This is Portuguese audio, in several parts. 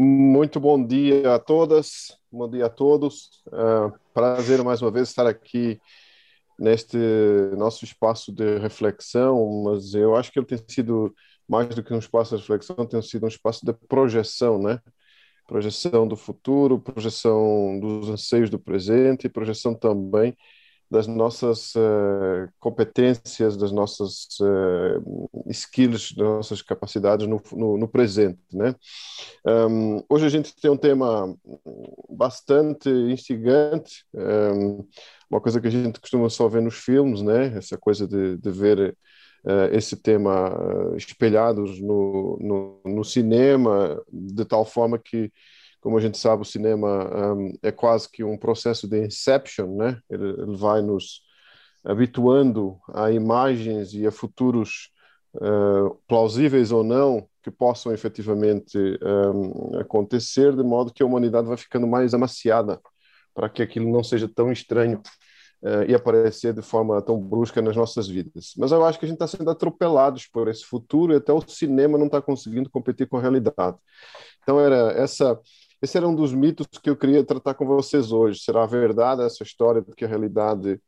Muito bom dia a todas, bom dia a todos. Uh, prazer mais uma vez estar aqui neste nosso espaço de reflexão, mas eu acho que ele tem sido mais do que um espaço de reflexão, tem sido um espaço de projeção, né? Projeção do futuro, projeção dos anseios do presente e projeção também das nossas uh, competências, das nossas uh, skills, das nossas capacidades no, no, no presente, né? Um, hoje a gente tem um tema bastante instigante, um, uma coisa que a gente costuma só ver nos filmes, né? Essa coisa de, de ver uh, esse tema espelhados no, no, no cinema, de tal forma que como a gente sabe, o cinema um, é quase que um processo de inception, né? Ele, ele vai nos habituando a imagens e a futuros uh, plausíveis ou não que possam efetivamente um, acontecer, de modo que a humanidade vai ficando mais amaciada para que aquilo não seja tão estranho uh, e aparecer de forma tão brusca nas nossas vidas. Mas eu acho que a gente está sendo atropelados por esse futuro e até o cinema não está conseguindo competir com a realidade. Então era essa esse era um dos mitos que eu queria tratar com vocês hoje. Será verdade essa história de que a realidade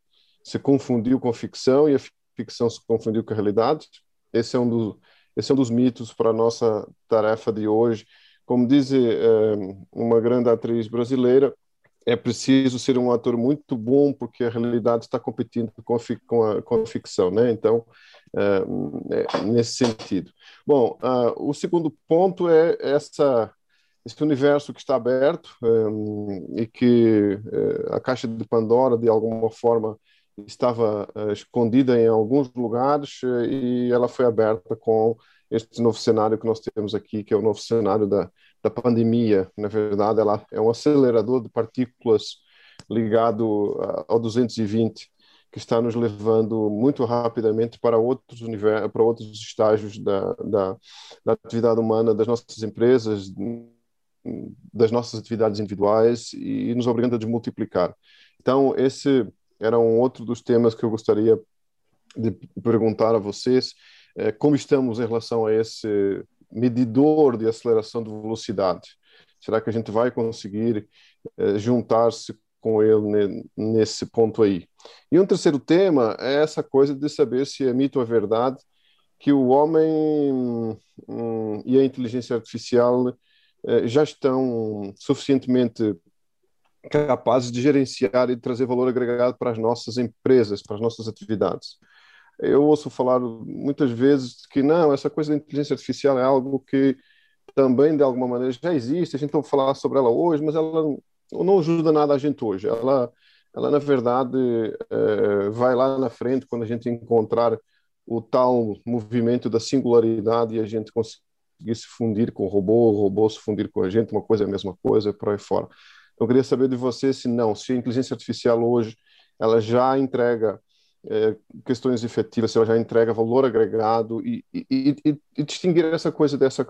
se confundiu com ficção e a ficção se confundiu com a realidade? Esse é um, esse é um dos mitos para a nossa tarefa de hoje. Como diz é, uma grande atriz brasileira, é preciso ser um ator muito bom porque a realidade está competindo com a, com a, com a ficção, né? Então, é, é, nesse sentido. Bom, uh, o segundo ponto é essa esse universo que está aberto um, e que uh, a caixa de Pandora, de alguma forma, estava uh, escondida em alguns lugares uh, e ela foi aberta com este novo cenário que nós temos aqui, que é o novo cenário da, da pandemia. Na verdade, ela é um acelerador de partículas ligado ao 220 que está nos levando muito rapidamente para outros universos, para outros estágios da, da, da atividade humana das nossas empresas, das nossas atividades individuais e nos obrigando a desmultiplicar. Então, esse era um outro dos temas que eu gostaria de perguntar a vocês, é, como estamos em relação a esse medidor de aceleração de velocidade? Será que a gente vai conseguir é, juntar-se com ele nesse ponto aí? E um terceiro tema é essa coisa de saber se é mito ou é verdade que o homem hum, e a inteligência artificial eh, já estão suficientemente capazes de gerenciar e de trazer valor agregado para as nossas empresas, para as nossas atividades. Eu ouço falar muitas vezes que não, essa coisa da inteligência artificial é algo que também de alguma maneira já existe, a gente vai falar sobre ela hoje, mas ela não ajuda nada a gente hoje. Ela, ela na verdade, é, vai lá na frente quando a gente encontrar o tal movimento da singularidade e a gente conseguir conseguir se fundir com o robô, o robô se fundir com a gente, uma coisa é a mesma coisa, por aí fora. Eu queria saber de você se não, se a inteligência artificial hoje ela já entrega é, questões efetivas, se ela já entrega valor agregado e, e, e, e, distinguir essa coisa dessa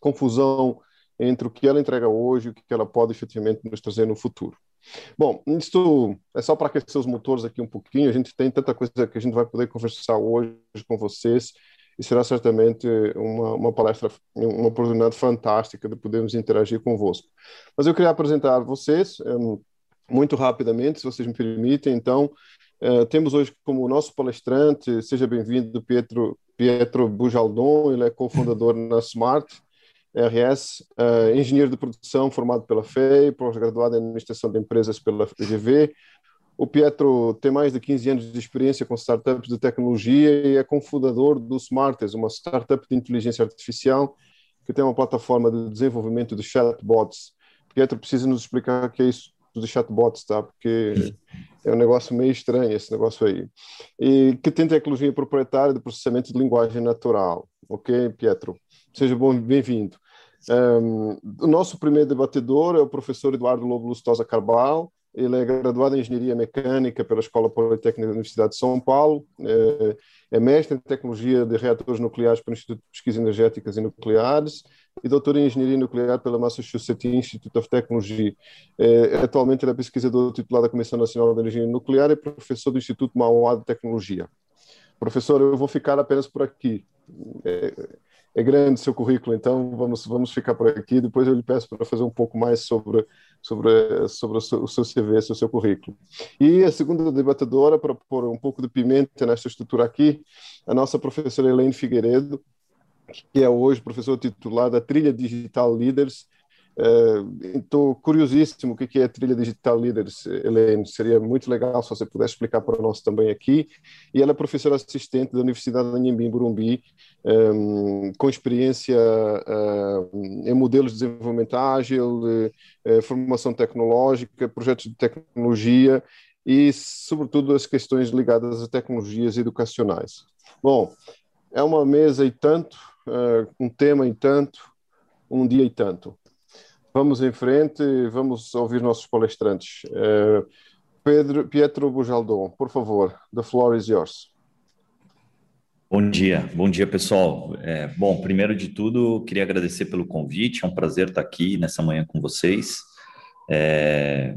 confusão entre o que ela entrega hoje e o que ela pode efetivamente nos trazer no futuro. Bom, isso é só para aquecer os motores aqui um pouquinho. A gente tem tanta coisa que a gente vai poder conversar hoje com vocês e será certamente uma, uma palestra, uma oportunidade fantástica de podermos interagir convosco. Mas eu queria apresentar vocês um, muito rapidamente, se vocês me permitem. Então, uh, temos hoje como nosso palestrante, seja bem-vindo, Pietro, Pietro Bujaldon, ele é cofundador na Smart RS, uh, engenheiro de produção formado pela FEI, pós-graduado em administração de empresas pela FGV, o Pietro tem mais de 15 anos de experiência com startups de tecnologia e é cofundador do Smartest, uma startup de inteligência artificial que tem uma plataforma de desenvolvimento de chatbots. Pietro precisa nos explicar o que é isso de chatbots, tá? Porque é um negócio meio estranho esse negócio aí. E que tem tecnologia proprietária de processamento de linguagem natural. Ok, Pietro? Seja bem-vindo. Um, o nosso primeiro debatedor é o professor Eduardo Lobo Lustosa Carbal, ele é graduado em Engenharia Mecânica pela Escola Politécnica da Universidade de São Paulo, é, é mestre em Tecnologia de Reatores Nucleares pelo Instituto de Pesquisas Energéticas e Nucleares e doutor em Engenharia Nuclear pela Massachusetts Institute of Technology. É, atualmente ele é pesquisador titular da Comissão Nacional de Energia Nuclear e professor do Instituto Mauá de Tecnologia. Professor, eu vou ficar apenas por aqui. É, é grande seu currículo, então vamos, vamos ficar por aqui. Depois eu lhe peço para fazer um pouco mais sobre, sobre, sobre o seu, CV, o seu currículo. E a segunda debatedora, para pôr um pouco de pimenta nesta estrutura aqui, a nossa professora Helene Figueiredo, que é hoje professora titular da Trilha Digital Leaders, Estou uh, curiosíssimo o que é a trilha digital Leaders, Helene. Seria muito legal se você pudesse explicar para nós também aqui. E ela é professora assistente da Universidade de Anhembi, Burumbi, um, com experiência uh, em modelos de desenvolvimento ágil, formação tecnológica, projetos de tecnologia e, sobretudo, as questões ligadas a tecnologias educacionais. Bom, é uma mesa e tanto, um tema e tanto, um dia e tanto. Vamos em frente, vamos ouvir nossos palestrantes. Uh, Pedro, Pietro Bujaldon, por favor, the floor is yours. Bom dia, bom dia pessoal. É, bom, primeiro de tudo, queria agradecer pelo convite, é um prazer estar aqui nessa manhã com vocês. É,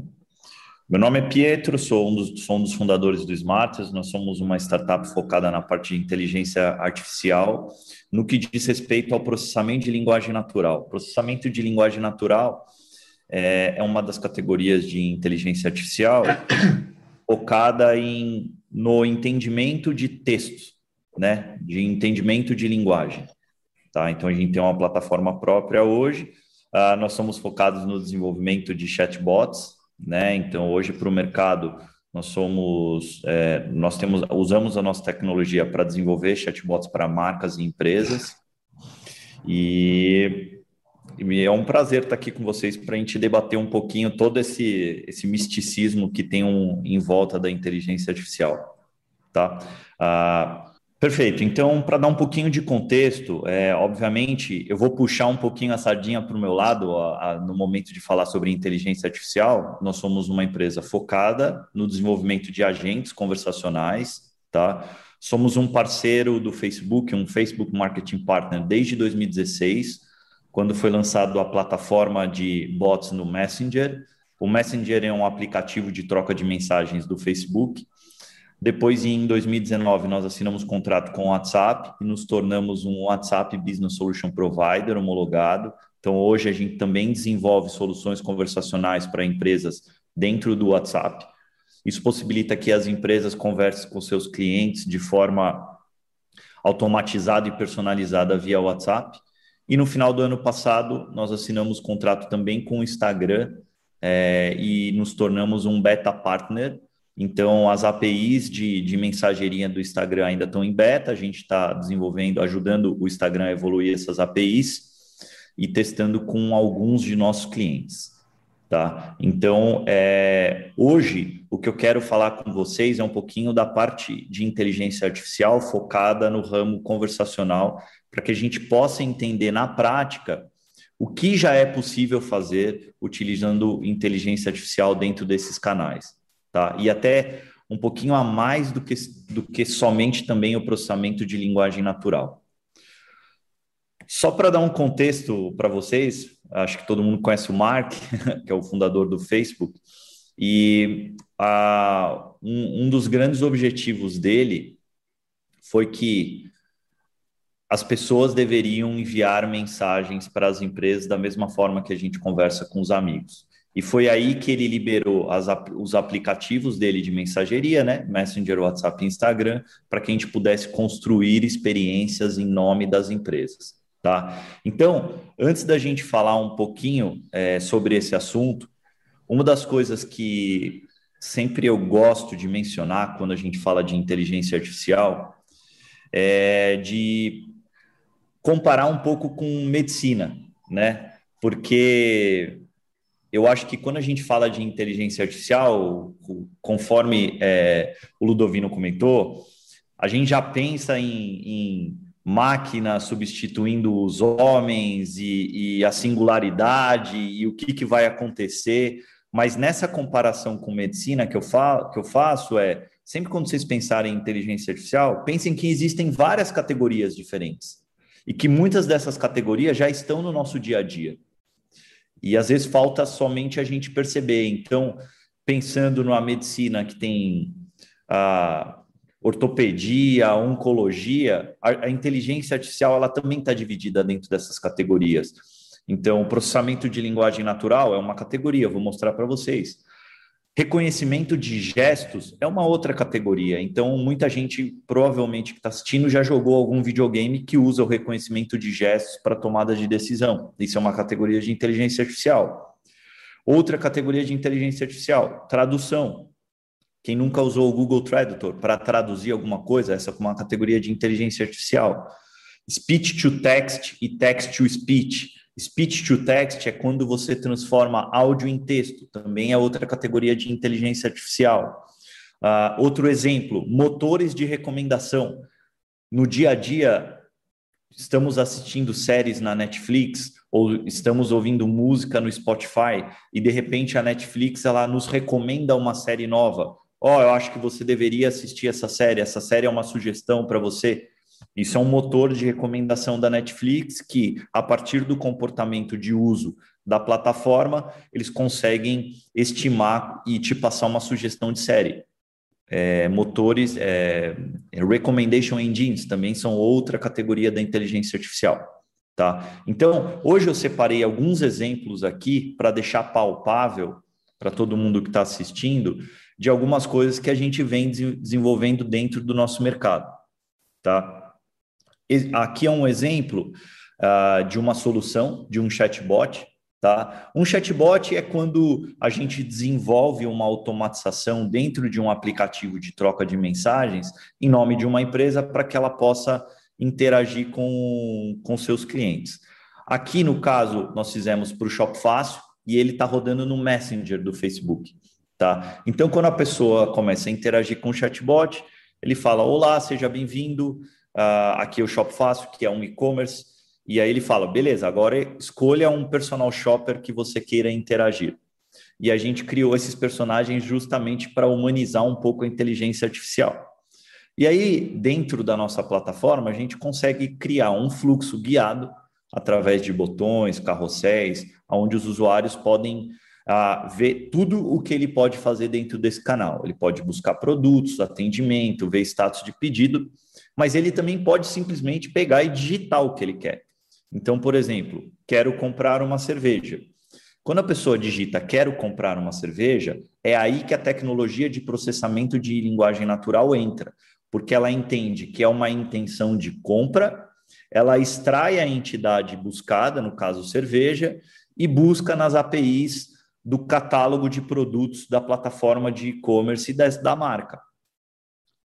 meu nome é Pietro, sou um, dos, sou um dos fundadores do Smarters. Nós somos uma startup focada na parte de inteligência artificial, no que diz respeito ao processamento de linguagem natural. Processamento de linguagem natural é, é uma das categorias de inteligência artificial focada em, no entendimento de textos, né? de entendimento de linguagem. Tá? Então, a gente tem uma plataforma própria hoje. Uh, nós somos focados no desenvolvimento de chatbots, né? Então, hoje para o mercado, nós somos, é, nós temos, usamos a nossa tecnologia para desenvolver chatbots para marcas e empresas. E, é um prazer estar aqui com vocês para a gente debater um pouquinho todo esse, esse misticismo que tem um, em volta da inteligência artificial, tá? Ah, Perfeito. Então, para dar um pouquinho de contexto, é, obviamente, eu vou puxar um pouquinho a sardinha para o meu lado a, a, no momento de falar sobre inteligência artificial. Nós somos uma empresa focada no desenvolvimento de agentes conversacionais, tá? Somos um parceiro do Facebook, um Facebook Marketing Partner desde 2016, quando foi lançado a plataforma de bots no Messenger. O Messenger é um aplicativo de troca de mensagens do Facebook depois, em 2019, nós assinamos contrato com o WhatsApp e nos tornamos um WhatsApp Business Solution Provider homologado. Então, hoje a gente também desenvolve soluções conversacionais para empresas dentro do WhatsApp. Isso possibilita que as empresas conversem com seus clientes de forma automatizada e personalizada via WhatsApp. E no final do ano passado, nós assinamos contrato também com o Instagram é, e nos tornamos um beta partner então, as APIs de, de mensageria do Instagram ainda estão em beta, a gente está desenvolvendo, ajudando o Instagram a evoluir essas APIs e testando com alguns de nossos clientes. Tá? Então, é, hoje, o que eu quero falar com vocês é um pouquinho da parte de inteligência artificial focada no ramo conversacional, para que a gente possa entender na prática o que já é possível fazer utilizando inteligência artificial dentro desses canais tá? E até um pouquinho a mais do que, do que somente também o processamento de linguagem natural. Só para dar um contexto para vocês, acho que todo mundo conhece o Mark, que é o fundador do Facebook, e a, um, um dos grandes objetivos dele foi que as pessoas deveriam enviar mensagens para as empresas da mesma forma que a gente conversa com os amigos. E foi aí que ele liberou as, os aplicativos dele de mensageria, né? Messenger, WhatsApp e Instagram, para que a gente pudesse construir experiências em nome das empresas. Tá? Então, antes da gente falar um pouquinho é, sobre esse assunto, uma das coisas que sempre eu gosto de mencionar quando a gente fala de inteligência artificial é de comparar um pouco com medicina, né? Porque eu acho que quando a gente fala de inteligência artificial, conforme é, o Ludovino comentou, a gente já pensa em, em máquina substituindo os homens e, e, a singularidade e o que, que vai acontecer. Mas nessa comparação com medicina que eu, fa que eu faço é sempre quando vocês pensarem em inteligência artificial, pensem que existem várias categorias diferentes e que muitas dessas categorias já estão no nosso dia a dia. E às vezes falta somente a gente perceber. Então, pensando numa medicina que tem ah, ortopedia, oncologia, a, a inteligência artificial ela também está dividida dentro dessas categorias. Então, o processamento de linguagem natural é uma categoria, vou mostrar para vocês. Reconhecimento de gestos é uma outra categoria. Então, muita gente, provavelmente, que está assistindo, já jogou algum videogame que usa o reconhecimento de gestos para tomada de decisão. Isso é uma categoria de inteligência artificial. Outra categoria de inteligência artificial, tradução. Quem nunca usou o Google Tradutor para traduzir alguma coisa, essa é uma categoria de inteligência artificial. Speech to text e text to speech. Speech to text é quando você transforma áudio em texto, também é outra categoria de inteligência artificial. Uh, outro exemplo, motores de recomendação. No dia a dia, estamos assistindo séries na Netflix ou estamos ouvindo música no Spotify e de repente a Netflix ela nos recomenda uma série nova ó, oh, eu acho que você deveria assistir essa série, essa série é uma sugestão para você. Isso é um motor de recomendação da Netflix que, a partir do comportamento de uso da plataforma, eles conseguem estimar e te passar uma sugestão de série. É, motores, é, recommendation engines também são outra categoria da inteligência artificial. Tá? Então, hoje eu separei alguns exemplos aqui para deixar palpável para todo mundo que está assistindo de algumas coisas que a gente vem desenvolvendo dentro do nosso mercado. Tá? Aqui é um exemplo uh, de uma solução, de um chatbot. Tá? Um chatbot é quando a gente desenvolve uma automatização dentro de um aplicativo de troca de mensagens em nome de uma empresa para que ela possa interagir com, com seus clientes. Aqui, no caso, nós fizemos para o Shop Fácil e ele está rodando no Messenger do Facebook. Tá? Então, quando a pessoa começa a interagir com o chatbot, ele fala: Olá, seja bem-vindo. Uh, aqui é o Shop Fácil, que é um e-commerce. E aí ele fala: beleza, agora escolha um personal shopper que você queira interagir. E a gente criou esses personagens justamente para humanizar um pouco a inteligência artificial. E aí, dentro da nossa plataforma, a gente consegue criar um fluxo guiado através de botões, carrosséis, onde os usuários podem a ver tudo o que ele pode fazer dentro desse canal. Ele pode buscar produtos, atendimento, ver status de pedido, mas ele também pode simplesmente pegar e digitar o que ele quer. Então, por exemplo, quero comprar uma cerveja. Quando a pessoa digita quero comprar uma cerveja, é aí que a tecnologia de processamento de linguagem natural entra, porque ela entende que é uma intenção de compra, ela extrai a entidade buscada, no caso cerveja, e busca nas APIs do catálogo de produtos da plataforma de e-commerce da marca.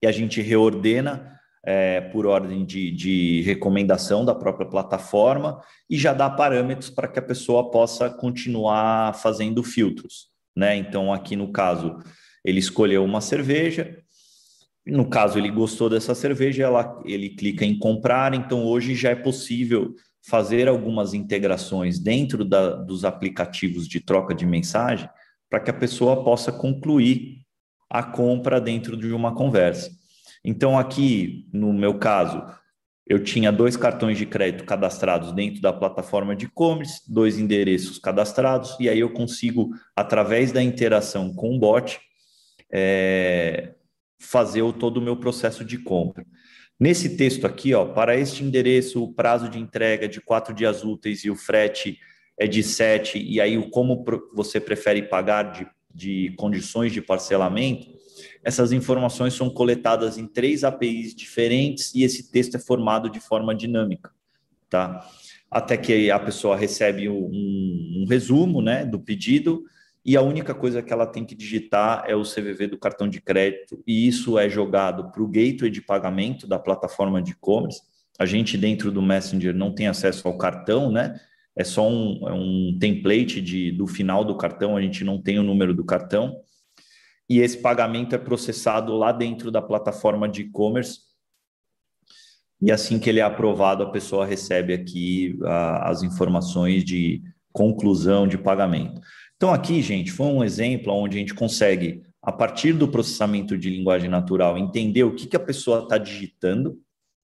E a gente reordena é, por ordem de, de recomendação da própria plataforma e já dá parâmetros para que a pessoa possa continuar fazendo filtros. Né? Então, aqui no caso, ele escolheu uma cerveja, no caso, ele gostou dessa cerveja, ela, ele clica em comprar, então hoje já é possível fazer algumas integrações dentro da, dos aplicativos de troca de mensagem para que a pessoa possa concluir a compra dentro de uma conversa. Então, aqui, no meu caso, eu tinha dois cartões de crédito cadastrados dentro da plataforma de e-commerce, dois endereços cadastrados, e aí eu consigo, através da interação com o bot, é, fazer o, todo o meu processo de compra. Nesse texto aqui, ó, para este endereço, o prazo de entrega é de quatro dias úteis e o frete é de sete, e aí o como você prefere pagar de, de condições de parcelamento, essas informações são coletadas em três APIs diferentes e esse texto é formado de forma dinâmica, tá? Até que a pessoa recebe um, um resumo, né, do pedido, e a única coisa que ela tem que digitar é o CVV do cartão de crédito, e isso é jogado para o gateway de pagamento da plataforma de e-commerce. A gente, dentro do Messenger, não tem acesso ao cartão, né? É só um, é um template de, do final do cartão, a gente não tem o número do cartão. E esse pagamento é processado lá dentro da plataforma de e-commerce. E assim que ele é aprovado, a pessoa recebe aqui a, as informações de conclusão de pagamento. Então, aqui, gente, foi um exemplo onde a gente consegue, a partir do processamento de linguagem natural, entender o que, que a pessoa está digitando,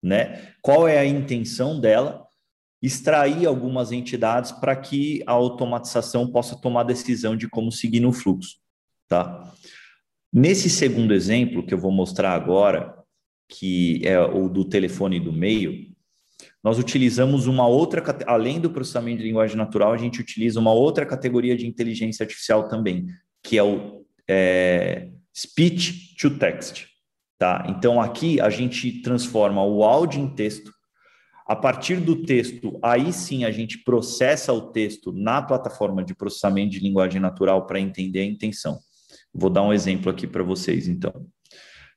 né? qual é a intenção dela, extrair algumas entidades para que a automatização possa tomar decisão de como seguir no fluxo. Tá? Nesse segundo exemplo que eu vou mostrar agora, que é o do telefone do meio, nós utilizamos uma outra, além do processamento de linguagem natural, a gente utiliza uma outra categoria de inteligência artificial também, que é o é, speech to text. Tá? Então, aqui a gente transforma o áudio em texto. A partir do texto, aí sim a gente processa o texto na plataforma de processamento de linguagem natural para entender a intenção. Vou dar um exemplo aqui para vocês, então.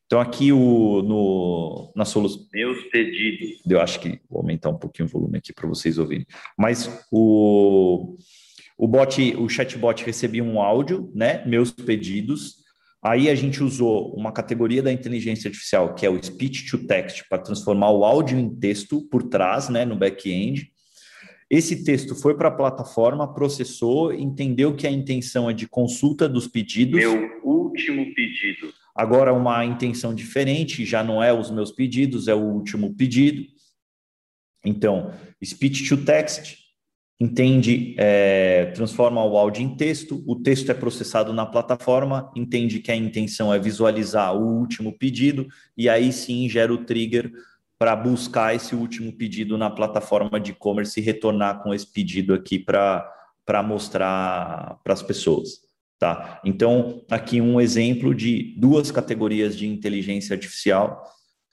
Então, aqui o, no, na solução. Meus pedidos. Eu acho que vou aumentar um pouquinho o volume aqui para vocês ouvirem. Mas o, o bot, o chatbot recebia um áudio, né? Meus pedidos. Aí a gente usou uma categoria da inteligência artificial, que é o speech to text, para transformar o áudio em texto por trás, né, no back-end. Esse texto foi para a plataforma, processou, entendeu que a intenção é de consulta dos pedidos. Meu último pedido. Agora, uma intenção diferente, já não é os meus pedidos, é o último pedido. Então, speech to text, entende, é, transforma o áudio em texto, o texto é processado na plataforma, entende que a intenção é visualizar o último pedido, e aí sim gera o trigger para buscar esse último pedido na plataforma de e-commerce e retornar com esse pedido aqui para mostrar para as pessoas. Tá? Então, aqui um exemplo de duas categorias de inteligência artificial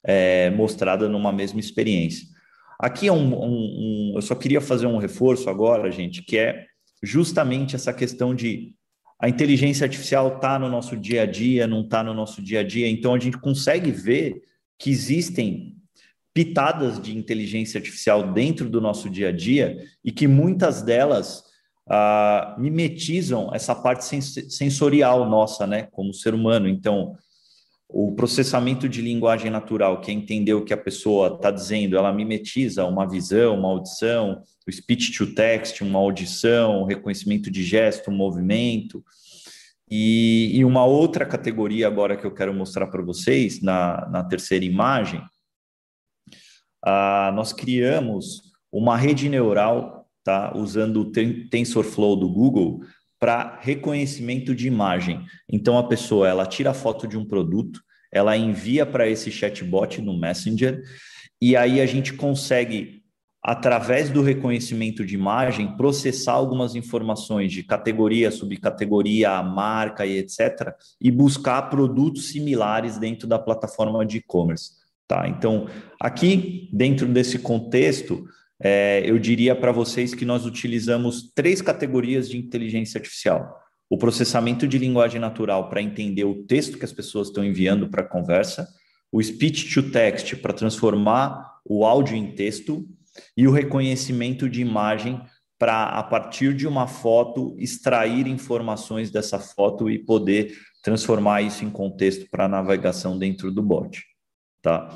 é, mostrada numa mesma experiência. Aqui é um, um, um, eu só queria fazer um reforço agora, gente, que é justamente essa questão de a inteligência artificial está no nosso dia a dia, não está no nosso dia a dia, então a gente consegue ver que existem pitadas de inteligência artificial dentro do nosso dia a dia e que muitas delas uh, mimetizam essa parte sens sensorial nossa, né, como ser humano. Então, o processamento de linguagem natural, que é entender o que a pessoa está dizendo, ela mimetiza uma visão, uma audição, o speech to text, uma audição, reconhecimento de gesto, um movimento. E, e, uma outra categoria agora que eu quero mostrar para vocês, na, na terceira imagem, uh, nós criamos uma rede neural tá? usando o TensorFlow do Google para reconhecimento de imagem. Então a pessoa ela tira a foto de um produto, ela envia para esse chatbot no Messenger e aí a gente consegue através do reconhecimento de imagem processar algumas informações de categoria, subcategoria, marca e etc e buscar produtos similares dentro da plataforma de e-commerce, tá? Então, aqui dentro desse contexto, é, eu diria para vocês que nós utilizamos três categorias de inteligência artificial. O processamento de linguagem natural para entender o texto que as pessoas estão enviando para a conversa, o speech to text para transformar o áudio em texto e o reconhecimento de imagem para, a partir de uma foto, extrair informações dessa foto e poder transformar isso em contexto para navegação dentro do bot. Tá?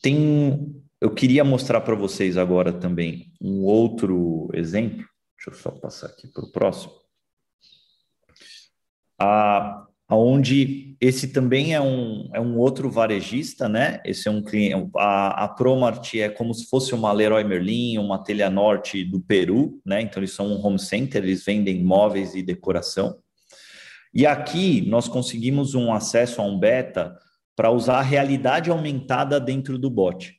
Tem eu queria mostrar para vocês agora também um outro exemplo. Deixa eu só passar aqui para o próximo. A, aonde esse também é um, é um outro varejista, né? Esse é um cliente. A, a Promart é como se fosse uma Leroy Merlin, uma Telha Norte do Peru, né? Então eles são um home center, eles vendem móveis e decoração. E aqui nós conseguimos um acesso a um beta para usar a realidade aumentada dentro do bot.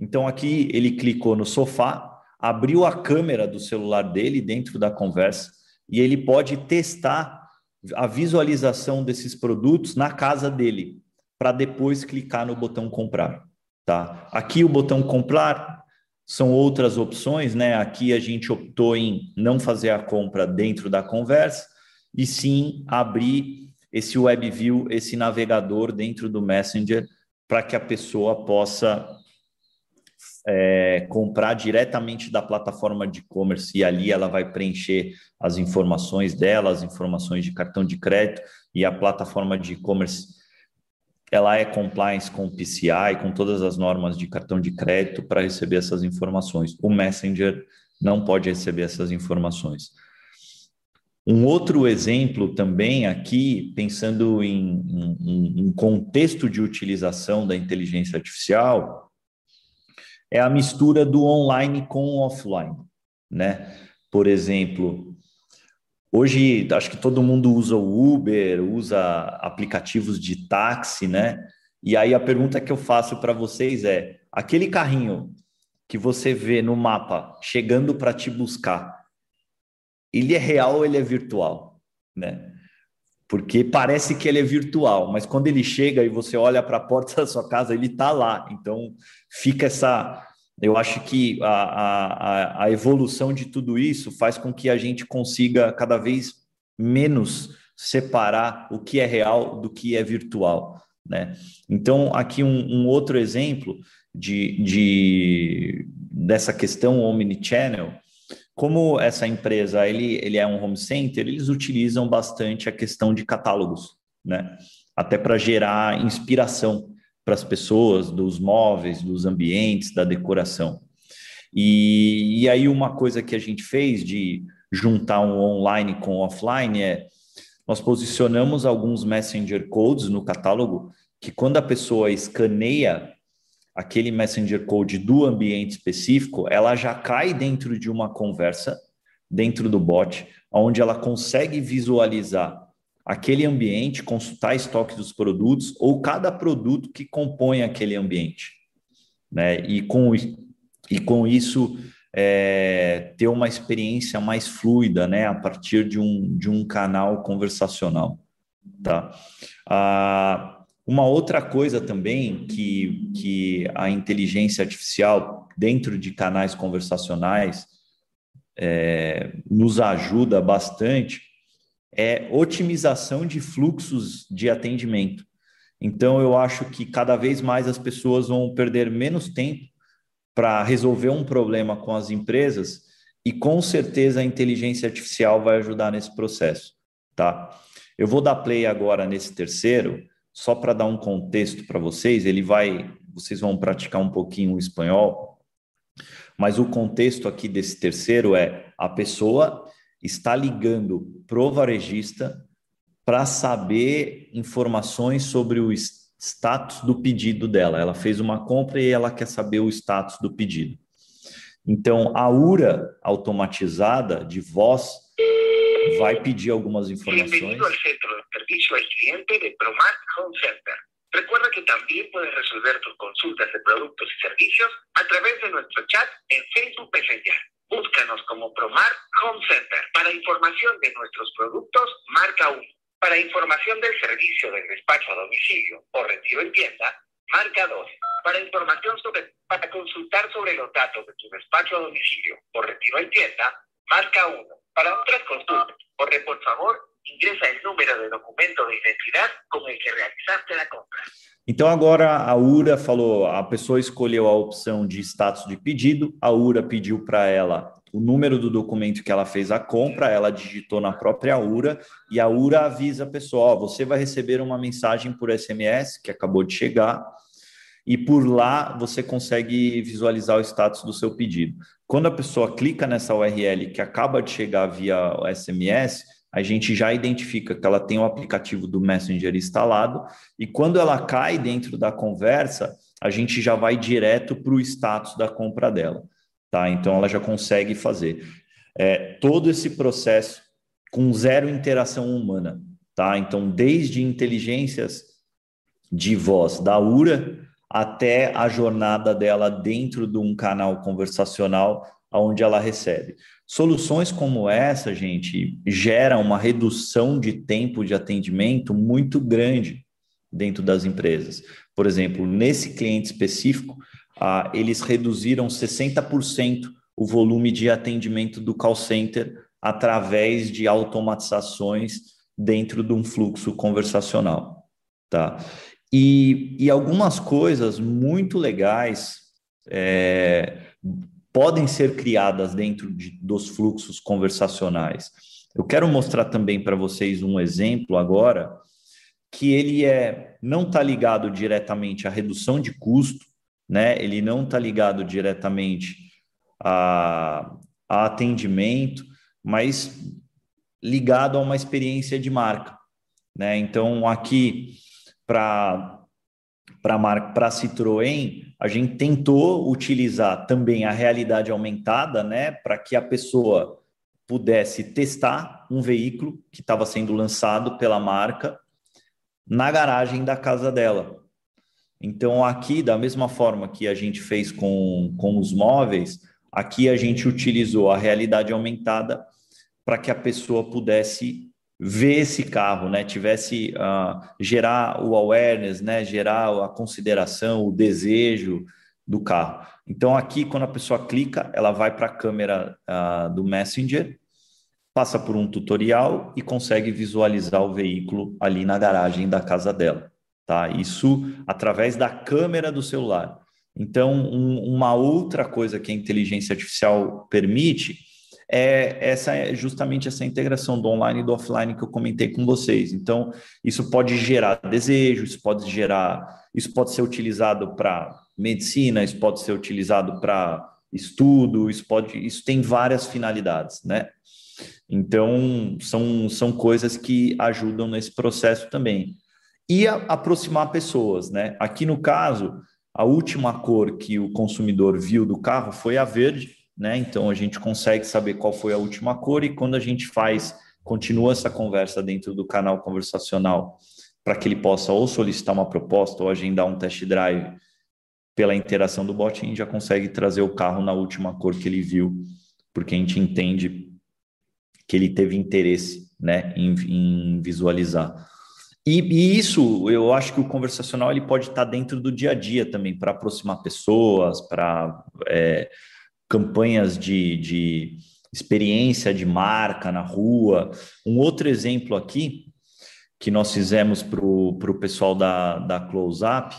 Então aqui ele clicou no sofá, abriu a câmera do celular dele dentro da conversa e ele pode testar a visualização desses produtos na casa dele, para depois clicar no botão comprar, tá? Aqui o botão comprar são outras opções, né? Aqui a gente optou em não fazer a compra dentro da conversa e sim abrir esse web view, esse navegador dentro do Messenger para que a pessoa possa é, comprar diretamente da plataforma de e-commerce e ali ela vai preencher as informações dela, as informações de cartão de crédito e a plataforma de e-commerce ela é compliance com o PCI, com todas as normas de cartão de crédito para receber essas informações. O Messenger não pode receber essas informações. Um outro exemplo também aqui, pensando em um contexto de utilização da inteligência artificial, é a mistura do online com o offline, né? Por exemplo, hoje acho que todo mundo usa o Uber, usa aplicativos de táxi, né? E aí a pergunta que eu faço para vocês é: aquele carrinho que você vê no mapa chegando para te buscar, ele é real ou ele é virtual, né? Porque parece que ele é virtual, mas quando ele chega e você olha para a porta da sua casa, ele está lá. Então fica essa. Eu acho que a, a, a evolução de tudo isso faz com que a gente consiga cada vez menos separar o que é real do que é virtual. Né? Então, aqui um, um outro exemplo de, de, dessa questão omnichannel, como essa empresa ele, ele é um home center, eles utilizam bastante a questão de catálogos, né? até para gerar inspiração para as pessoas, dos móveis, dos ambientes, da decoração. E, e aí uma coisa que a gente fez de juntar um online com o offline é nós posicionamos alguns messenger codes no catálogo que quando a pessoa escaneia aquele messenger code do ambiente específico, ela já cai dentro de uma conversa dentro do bot, onde ela consegue visualizar aquele ambiente, consultar estoque dos produtos ou cada produto que compõe aquele ambiente, né? E com e com isso é, ter uma experiência mais fluida, né, a partir de um, de um canal conversacional, tá? Ah, uma outra coisa também que, que a inteligência artificial dentro de canais conversacionais é, nos ajuda bastante é otimização de fluxos de atendimento. Então, eu acho que cada vez mais as pessoas vão perder menos tempo para resolver um problema com as empresas e com certeza a inteligência artificial vai ajudar nesse processo, tá? Eu vou dar play agora nesse terceiro, só para dar um contexto para vocês, ele vai, vocês vão praticar um pouquinho o espanhol, mas o contexto aqui desse terceiro é a pessoa está ligando pro varejista para saber informações sobre o status do pedido dela. Ela fez uma compra e ela quer saber o status do pedido. Então, a URA automatizada de voz vai pedir algumas informações. Bem-vindo ao centro de serviço ao cliente de Promart Home Center. Recuerda que também pode resolver tus consultas de produtos e serviços a través de nosso chat em Facebook Messenger. Búscanos como Promart Home Center. Para información de nuestros productos, marca 1. Para información del servicio de despacho a domicilio o retiro en tienda, marca 2. Para información para consultar sobre los datos de tu despacho a domicilio o retiro en tienda, marca 1. Para otras consultas, por favor, ingresa el número de documento de identidad con el que realizaste la compra. Então agora a URA falou, a pessoa escolheu a opção de status de pedido, a URA pediu para ela o número do documento que ela fez a compra, ela digitou na própria URA e a URA avisa a pessoa: ó, você vai receber uma mensagem por SMS que acabou de chegar e por lá você consegue visualizar o status do seu pedido. Quando a pessoa clica nessa URL que acaba de chegar via SMS, a gente já identifica que ela tem o aplicativo do Messenger instalado e quando ela cai dentro da conversa, a gente já vai direto para o status da compra dela tá? Então ela já consegue fazer é, todo esse processo com zero interação humana, tá? Então desde inteligências de voz da URA até a jornada dela dentro de um canal conversacional onde ela recebe. Soluções como essa, gente, gera uma redução de tempo de atendimento muito grande dentro das empresas. Por exemplo, nesse cliente específico, ah, eles reduziram 60% o volume de atendimento do call center através de automatizações dentro de um fluxo conversacional, tá? E, e algumas coisas muito legais é, podem ser criadas dentro de, dos fluxos conversacionais. Eu quero mostrar também para vocês um exemplo agora que ele é não está ligado diretamente à redução de custo, né? Ele não está ligado diretamente a, a atendimento, mas ligado a uma experiência de marca, né? Então aqui para a Citroën, a gente tentou utilizar também a realidade aumentada, né, para que a pessoa pudesse testar um veículo que estava sendo lançado pela marca na garagem da casa dela. Então, aqui, da mesma forma que a gente fez com, com os móveis, aqui a gente utilizou a realidade aumentada para que a pessoa pudesse ver esse carro, né? Tivesse uh, gerar o awareness, né? Gerar a consideração, o desejo do carro. Então, aqui, quando a pessoa clica, ela vai para a câmera uh, do Messenger, passa por um tutorial e consegue visualizar o veículo ali na garagem da casa dela tá? Isso através da câmera do celular. Então, um, uma outra coisa que a inteligência artificial permite é essa é justamente essa integração do online e do offline que eu comentei com vocês. Então, isso pode gerar desejo, isso pode gerar, isso pode ser utilizado para medicina, isso pode ser utilizado para estudo, isso pode, isso tem várias finalidades, né? Então, são, são coisas que ajudam nesse processo também e a, aproximar pessoas, né? Aqui no caso, a última cor que o consumidor viu do carro foi a verde, né? Então a gente consegue saber qual foi a última cor e quando a gente faz, continua essa conversa dentro do canal conversacional para que ele possa ou solicitar uma proposta ou agendar um test drive pela interação do bot, a gente já consegue trazer o carro na última cor que ele viu, porque a gente entende que ele teve interesse, né, em, em visualizar. E, e, isso, eu acho que o conversacional ele pode estar dentro do dia a dia também, para aproximar pessoas, para é, campanhas de, de experiência de marca na rua. Um outro exemplo aqui, que nós fizemos para o pessoal da, da Close Up,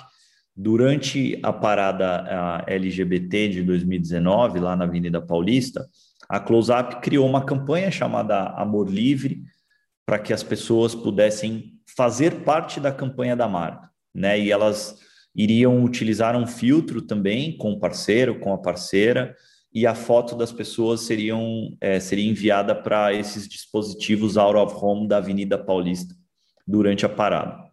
durante a parada LGBT de 2019, lá na Avenida Paulista, a Close Up criou uma campanha chamada Amor Livre, para que as pessoas pudessem fazer parte da campanha da marca, né? E elas iriam utilizar um filtro também com o parceiro, com a parceira, e a foto das pessoas seriam, é, seria enviada para esses dispositivos out of home da Avenida Paulista durante a parada.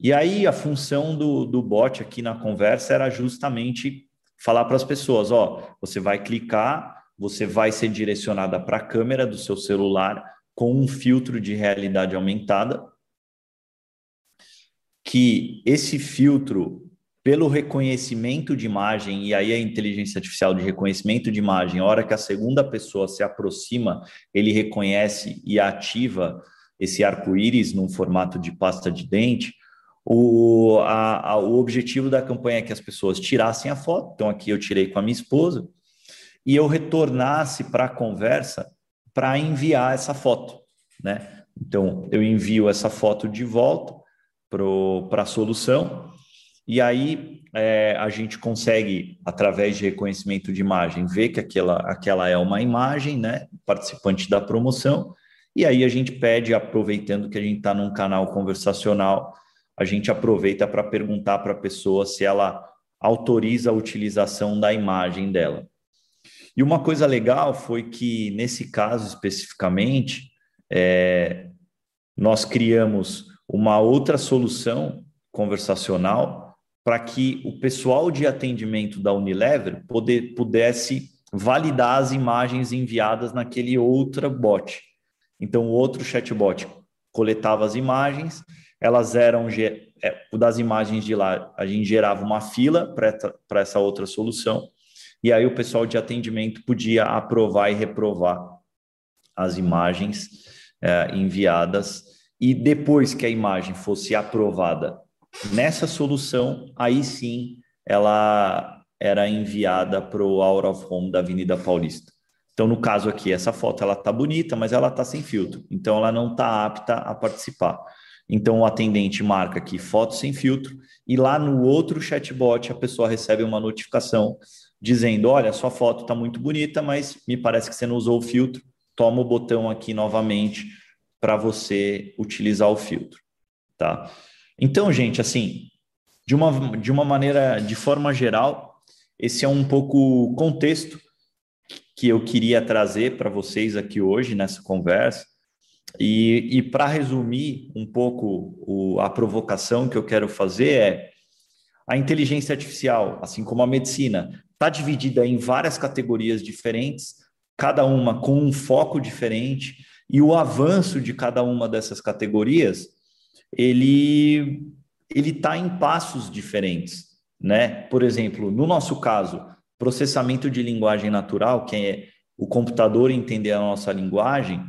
E aí a função do, do bot aqui na conversa era justamente falar para as pessoas, ó, você vai clicar, você vai ser direcionada para a câmera do seu celular com um filtro de realidade aumentada que esse filtro, pelo reconhecimento de imagem, e aí a inteligência artificial de reconhecimento de imagem, a hora que a segunda pessoa se aproxima, ele reconhece e ativa esse arco-íris num formato de pasta de dente. O, a, a, o objetivo da campanha é que as pessoas tirassem a foto, então aqui eu tirei com a minha esposa, e eu retornasse para a conversa para enviar essa foto, né? Então, eu envio essa foto de volta, para a solução. E aí é, a gente consegue, através de reconhecimento de imagem, ver que aquela, aquela é uma imagem, né? Participante da promoção. E aí a gente pede, aproveitando que a gente está num canal conversacional, a gente aproveita para perguntar para a pessoa se ela autoriza a utilização da imagem dela. E uma coisa legal foi que, nesse caso especificamente, é, nós criamos uma outra solução conversacional para que o pessoal de atendimento da Unilever poder, pudesse validar as imagens enviadas naquele outro bot. Então, o outro chatbot coletava as imagens, elas eram é, das imagens de lá, a gente gerava uma fila para essa outra solução, e aí o pessoal de atendimento podia aprovar e reprovar as imagens é, enviadas e depois que a imagem fosse aprovada nessa solução, aí sim ela era enviada para o out of home da Avenida Paulista. Então, no caso aqui, essa foto ela tá bonita, mas ela tá sem filtro, então ela não está apta a participar. Então, o atendente marca aqui foto sem filtro e lá no outro chatbot a pessoa recebe uma notificação dizendo: olha, sua foto está muito bonita, mas me parece que você não usou o filtro. Toma o botão aqui novamente para você utilizar o filtro, tá? Então, gente, assim, de uma, de uma maneira, de forma geral, esse é um pouco o contexto que eu queria trazer para vocês aqui hoje nessa conversa. E, e para resumir um pouco o, a provocação que eu quero fazer é a inteligência artificial, assim como a medicina, está dividida em várias categorias diferentes, cada uma com um foco diferente e o avanço de cada uma dessas categorias, ele ele está em passos diferentes, né? Por exemplo, no nosso caso, processamento de linguagem natural, que é o computador entender a nossa linguagem,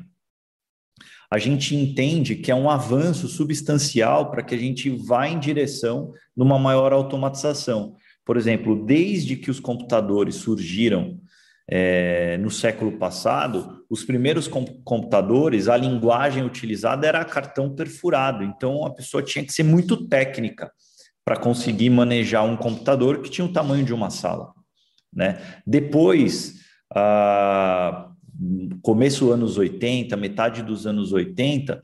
a gente entende que é um avanço substancial para que a gente vá em direção numa maior automatização. Por exemplo, desde que os computadores surgiram é, no século passado, os primeiros com computadores, a linguagem utilizada era cartão perfurado. Então, a pessoa tinha que ser muito técnica para conseguir manejar um computador que tinha o tamanho de uma sala. Né? Depois, ah, começo dos anos 80, metade dos anos 80,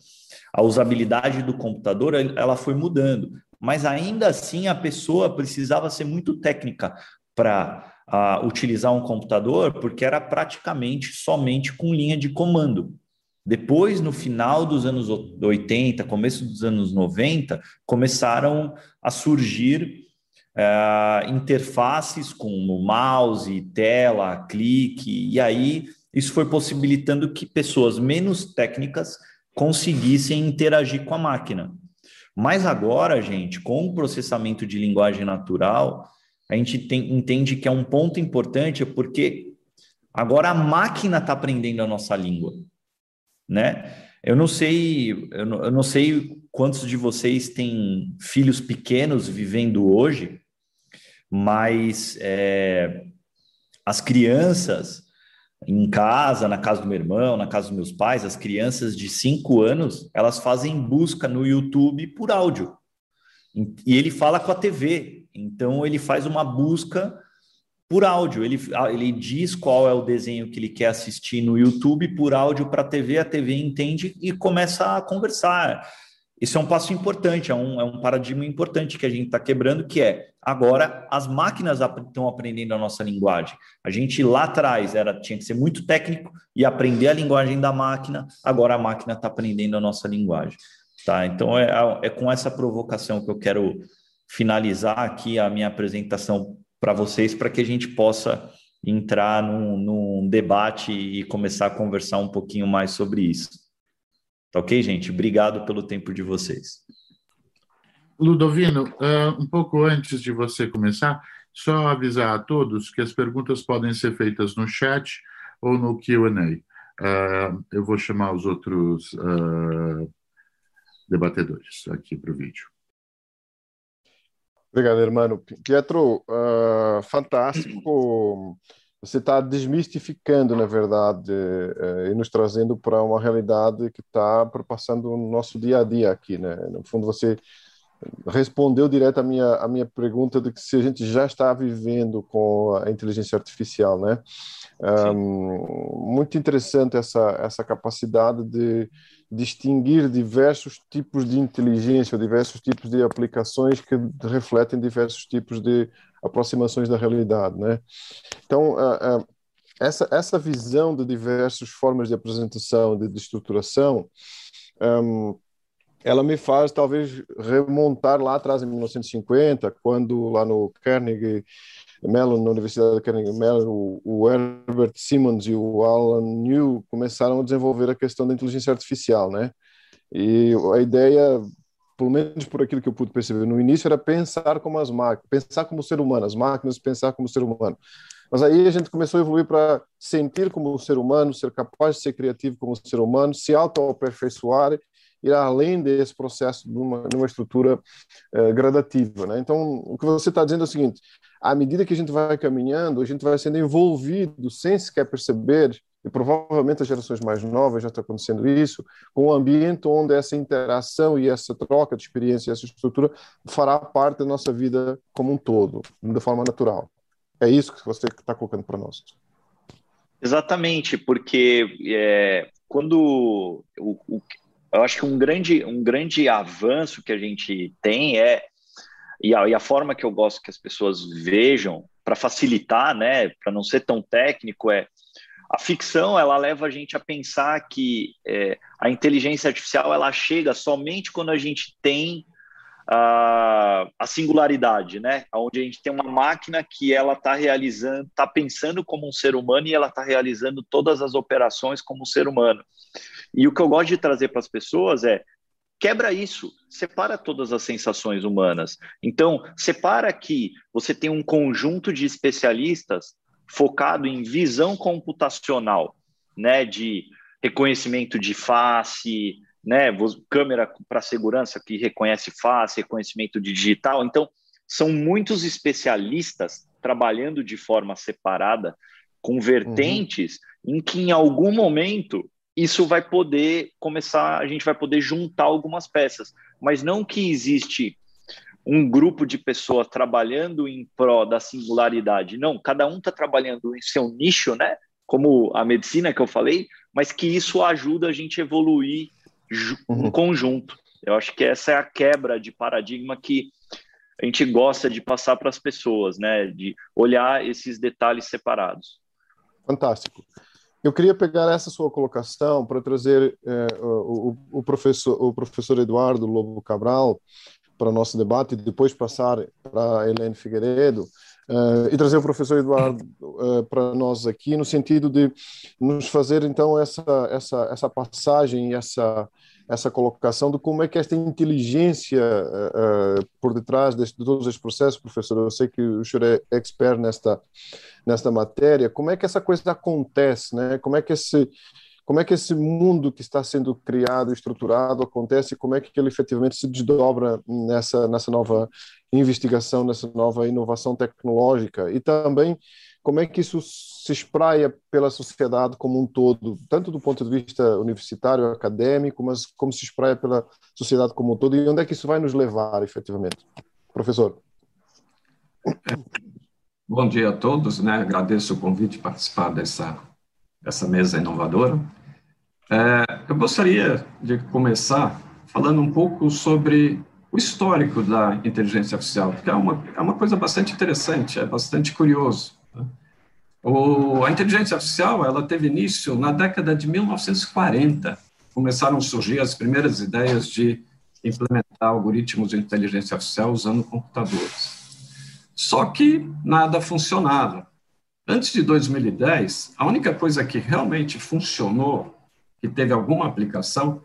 a usabilidade do computador ela foi mudando, mas ainda assim a pessoa precisava ser muito técnica para uh, utilizar um computador, porque era praticamente somente com linha de comando. Depois, no final dos anos 80, começo dos anos 90, começaram a surgir uh, interfaces com mouse, tela, clique, e aí isso foi possibilitando que pessoas menos técnicas conseguissem interagir com a máquina. Mas agora, gente, com o processamento de linguagem natural, a gente tem, entende que é um ponto importante porque agora a máquina está aprendendo a nossa língua, né? Eu não sei, eu não, eu não sei quantos de vocês têm filhos pequenos vivendo hoje, mas é, as crianças em casa, na casa do meu irmão, na casa dos meus pais, as crianças de 5 anos, elas fazem busca no YouTube por áudio. E ele fala com a TV, então ele faz uma busca por áudio. Ele, ele diz qual é o desenho que ele quer assistir no YouTube por áudio para a TV, a TV entende e começa a conversar. Isso é um passo importante, é um, é um paradigma importante que a gente está quebrando, que é agora as máquinas estão aprendendo a nossa linguagem. A gente lá atrás era tinha que ser muito técnico e aprender a linguagem da máquina, agora a máquina está aprendendo a nossa linguagem. Tá? Então é, é com essa provocação que eu quero finalizar aqui a minha apresentação para vocês, para que a gente possa entrar num, num debate e começar a conversar um pouquinho mais sobre isso. Tá ok, gente? Obrigado pelo tempo de vocês. Ludovino, uh, um pouco antes de você começar, só avisar a todos que as perguntas podem ser feitas no chat ou no QA. Uh, ah, eu vou chamar os outros uh, debatedores aqui para o vídeo. Obrigado, irmão. Pietro, fantástico você está desmistificando, na verdade, eh, e nos trazendo para uma realidade que está passando no nosso dia a dia aqui, né? No fundo, você respondeu direto à minha, à minha pergunta de que se a gente já está vivendo com a inteligência artificial, né? Um, muito interessante essa, essa capacidade de distinguir diversos tipos de inteligência, diversos tipos de aplicações que refletem diversos tipos de aproximações da realidade, né? Então, uh, uh, essa essa visão de diversas formas de apresentação, de, de estruturação, um, ela me faz talvez remontar lá atrás em 1950, quando lá no Carnegie Mellon, na Universidade de Carnegie Mellon, o, Herbert Simmons e o Alan New começaram a desenvolver a questão da inteligência artificial, né? E a ideia pelo menos por aquilo que eu pude perceber no início, era pensar como as máquinas, pensar como ser humano, as máquinas pensar como ser humano. Mas aí a gente começou a evoluir para sentir como ser humano, ser capaz de ser criativo como ser humano, se auto-aperfeiçoar, ir além desse processo numa, numa estrutura uh, gradativa. Né? Então, o que você está dizendo é o seguinte: à medida que a gente vai caminhando, a gente vai sendo envolvido sem sequer perceber e provavelmente as gerações mais novas já está acontecendo isso, com um ambiente onde essa interação e essa troca de experiência, essa estrutura fará parte da nossa vida como um todo, de forma natural. É isso que você está colocando para nós. Exatamente, porque é, quando o, o, eu acho que um grande, um grande avanço que a gente tem é e a, e a forma que eu gosto que as pessoas vejam para facilitar, né, para não ser tão técnico é a ficção ela leva a gente a pensar que é, a inteligência artificial ela chega somente quando a gente tem a, a singularidade, né? Onde a gente tem uma máquina que ela está realizando, está pensando como um ser humano e ela está realizando todas as operações como um ser humano. E o que eu gosto de trazer para as pessoas é quebra isso, separa todas as sensações humanas. Então, separa que você tem um conjunto de especialistas focado em visão computacional, né, de reconhecimento de face, né, câmera para segurança que reconhece face, reconhecimento digital. Então, são muitos especialistas trabalhando de forma separada, com vertentes uhum. em que em algum momento isso vai poder começar, a gente vai poder juntar algumas peças, mas não que existe um grupo de pessoas trabalhando em prol da singularidade. Não, cada um está trabalhando em seu nicho, né? Como a medicina que eu falei, mas que isso ajuda a gente a evoluir uhum. em conjunto. Eu acho que essa é a quebra de paradigma que a gente gosta de passar para as pessoas, né? De olhar esses detalhes separados. Fantástico. Eu queria pegar essa sua colocação para trazer é, o, o, professor, o professor Eduardo Lobo Cabral para o nosso debate e depois passar para Helene Figueiredo uh, e trazer o professor Eduardo uh, para nós aqui no sentido de nos fazer então essa essa essa passagem essa essa colocação de como é que esta inteligência uh, por detrás de todos estes processos, professor, eu sei que o senhor é expert nesta, nesta matéria, como é que essa coisa acontece, né? como é que esse como é que esse mundo que está sendo criado, estruturado, acontece, como é que ele efetivamente se desdobra nessa, nessa nova investigação, nessa nova inovação tecnológica, e também como é que isso se espraia pela sociedade como um todo, tanto do ponto de vista universitário, acadêmico, mas como se espraia pela sociedade como um todo e onde é que isso vai nos levar, efetivamente? Professor. Bom dia a todos, né? Agradeço o convite de participar dessa, dessa mesa inovadora. É, eu gostaria de começar falando um pouco sobre o histórico da inteligência artificial, porque é uma, é uma coisa bastante interessante, é bastante curioso. O, a inteligência artificial ela teve início na década de 1940. Começaram a surgir as primeiras ideias de implementar algoritmos de inteligência artificial usando computadores. Só que nada funcionava. Antes de 2010, a única coisa que realmente funcionou, que teve alguma aplicação,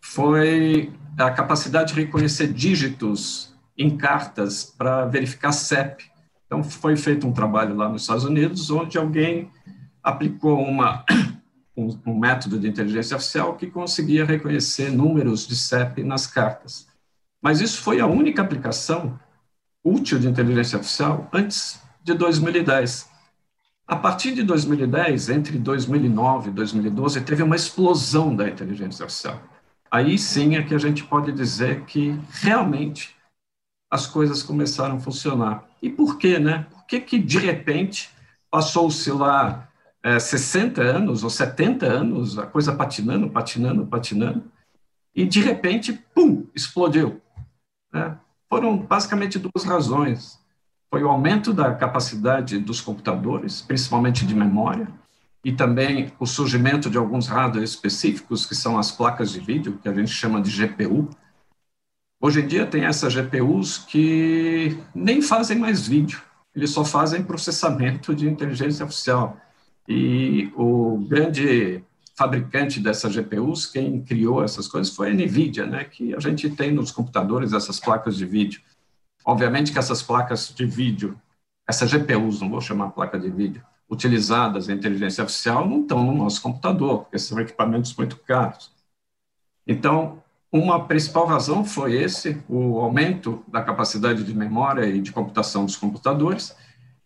foi a capacidade de reconhecer dígitos em cartas para verificar CEP, então, foi feito um trabalho lá nos Estados Unidos, onde alguém aplicou uma, um, um, método de inteligência artificial que conseguia reconhecer números de CEP nas cartas. Mas isso foi a única aplicação útil de inteligência artificial antes de 2010. A partir de 2010, entre 2009 e 2012, teve uma explosão da inteligência artificial. Aí sim é que a gente pode dizer que realmente as coisas começaram a funcionar. E por quê, né? Por que, que de repente, passou-se lá é, 60 anos ou 70 anos, a coisa patinando, patinando, patinando, e de repente, pum, explodiu. Né? Foram basicamente duas razões. Foi o aumento da capacidade dos computadores, principalmente de memória, e também o surgimento de alguns hardware específicos, que são as placas de vídeo, que a gente chama de GPU, Hoje em dia tem essas GPUs que nem fazem mais vídeo, eles só fazem processamento de inteligência artificial. E o grande fabricante dessas GPUs, quem criou essas coisas foi a NVIDIA, né, que a gente tem nos computadores essas placas de vídeo. Obviamente que essas placas de vídeo, essas GPUs, não vou chamar placa de vídeo, utilizadas em inteligência artificial não estão no nosso computador, porque são equipamentos muito caros. Então, uma principal razão foi esse, o aumento da capacidade de memória e de computação dos computadores.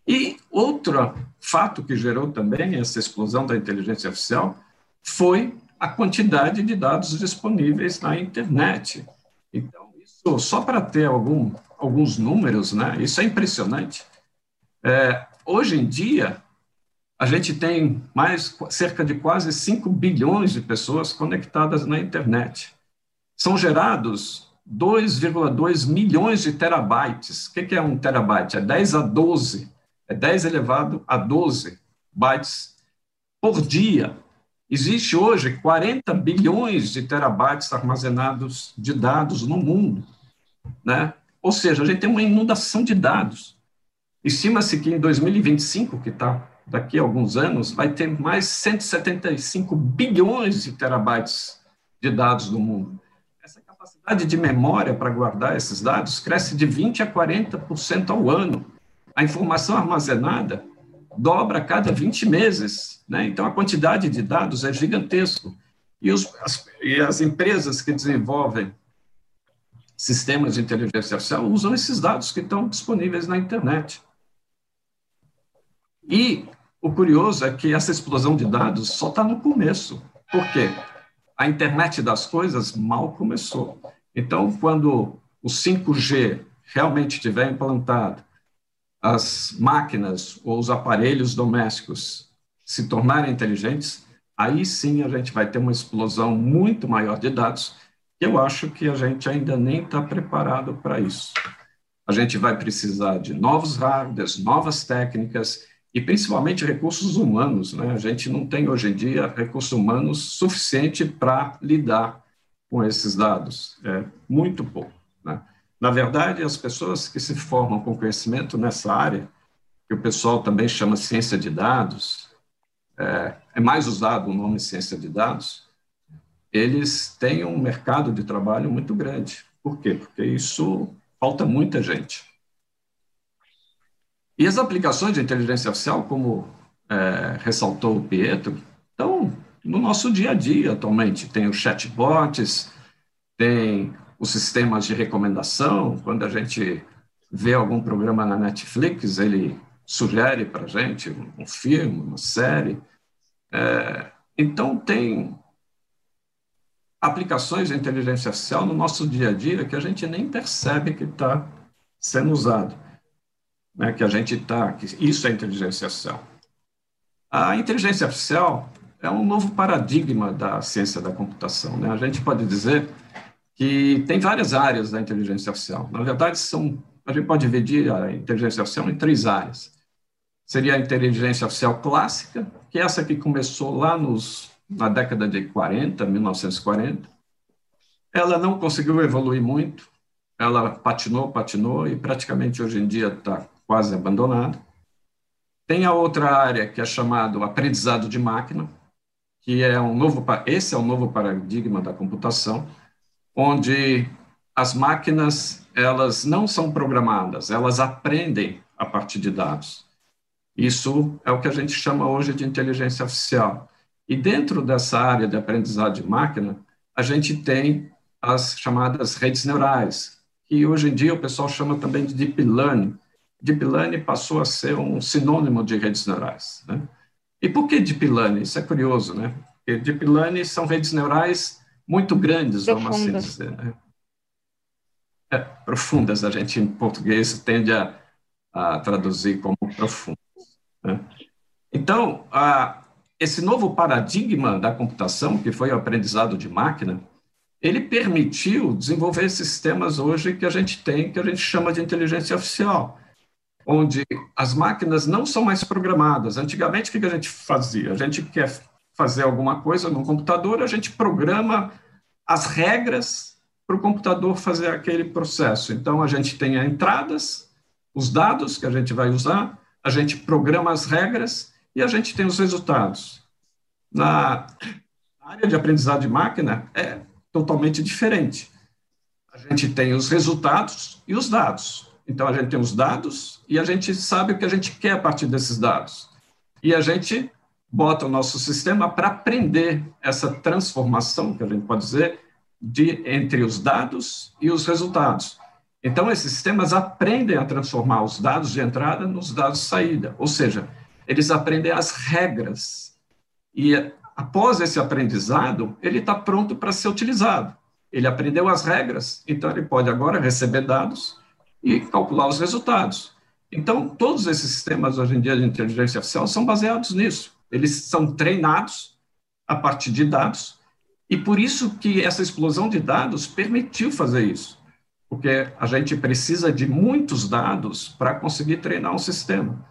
E outro fato que gerou também essa explosão da inteligência artificial foi a quantidade de dados disponíveis na internet. Então, isso, só para ter algum, alguns números, né, isso é impressionante. É, hoje em dia, a gente tem mais cerca de quase 5 bilhões de pessoas conectadas na internet são gerados 2,2 milhões de terabytes. O que é um terabyte? É 10 a 12, é 10 elevado a 12 bytes por dia. Existe hoje 40 bilhões de terabytes armazenados de dados no mundo, né? Ou seja, a gente tem uma inundação de dados. Estima-se que em 2025, que está daqui a alguns anos, vai ter mais 175 bilhões de terabytes de dados no mundo capacidade de memória para guardar esses dados cresce de 20 a 40% ao ano. A informação armazenada dobra a cada 20 meses. Né? Então, a quantidade de dados é gigantesco. E, os, as, e as empresas que desenvolvem sistemas de inteligência artificial usam esses dados que estão disponíveis na internet. E o curioso é que essa explosão de dados só está no começo. Por quê? A internet das coisas mal começou. Então, quando o 5G realmente estiver implantado, as máquinas ou os aparelhos domésticos se tornarem inteligentes, aí sim a gente vai ter uma explosão muito maior de dados. Eu acho que a gente ainda nem está preparado para isso. A gente vai precisar de novos hardwares, novas técnicas e principalmente recursos humanos. Né? A gente não tem hoje em dia recursos humanos suficiente para lidar com esses dados. É muito pouco. Né? Na verdade, as pessoas que se formam com conhecimento nessa área, que o pessoal também chama ciência de dados, é, é mais usado o nome ciência de dados, eles têm um mercado de trabalho muito grande. Por quê? Porque isso falta muita gente. E as aplicações de inteligência artificial, como é, ressaltou o Pietro, estão no nosso dia a dia atualmente. Tem os chatbots, tem os sistemas de recomendação. Quando a gente vê algum programa na Netflix, ele sugere para a gente um filme, uma série. É, então, tem aplicações de inteligência artificial no nosso dia a dia que a gente nem percebe que está sendo usado. Né, que a gente está, isso é inteligência artificial. A inteligência artificial é um novo paradigma da ciência da computação. Né? A gente pode dizer que tem várias áreas da inteligência artificial. Na verdade, são, a gente pode dividir a inteligência artificial em três áreas. Seria a inteligência artificial clássica, que é essa que começou lá nos, na década de 40, 1940. Ela não conseguiu evoluir muito, ela patinou, patinou e praticamente hoje em dia está quase abandonada. Tem a outra área que é chamado aprendizado de máquina, que é um novo, esse é o novo paradigma da computação, onde as máquinas elas não são programadas, elas aprendem a partir de dados. Isso é o que a gente chama hoje de inteligência artificial. E dentro dessa área de aprendizado de máquina, a gente tem as chamadas redes neurais, que hoje em dia o pessoal chama também de deep learning. Deep learning passou a ser um sinônimo de redes neurais. Né? E por que deep learning? Isso é curioso, né? Porque deep learning são redes neurais muito grandes, profundas. vamos assim dizer. Né? É, profundas, a gente em português tende a, a traduzir como profundas. Né? Então, a, esse novo paradigma da computação, que foi o aprendizado de máquina, ele permitiu desenvolver sistemas hoje que a gente tem, que a gente chama de inteligência artificial, onde as máquinas não são mais programadas. Antigamente, o que a gente fazia? A gente quer fazer alguma coisa no computador, a gente programa as regras para o computador fazer aquele processo. Então, a gente tem as entradas, os dados que a gente vai usar, a gente programa as regras e a gente tem os resultados. Na área de aprendizado de máquina, é totalmente diferente. A gente tem os resultados e os dados. Então, a gente tem os dados e a gente sabe o que a gente quer a partir desses dados. E a gente bota o nosso sistema para aprender essa transformação, que a gente pode dizer, de, entre os dados e os resultados. Então, esses sistemas aprendem a transformar os dados de entrada nos dados de saída, ou seja, eles aprendem as regras. E após esse aprendizado, ele está pronto para ser utilizado. Ele aprendeu as regras, então ele pode agora receber dados e calcular os resultados. Então, todos esses sistemas hoje em dia de inteligência artificial são baseados nisso. Eles são treinados a partir de dados, e por isso que essa explosão de dados permitiu fazer isso, porque a gente precisa de muitos dados para conseguir treinar um sistema.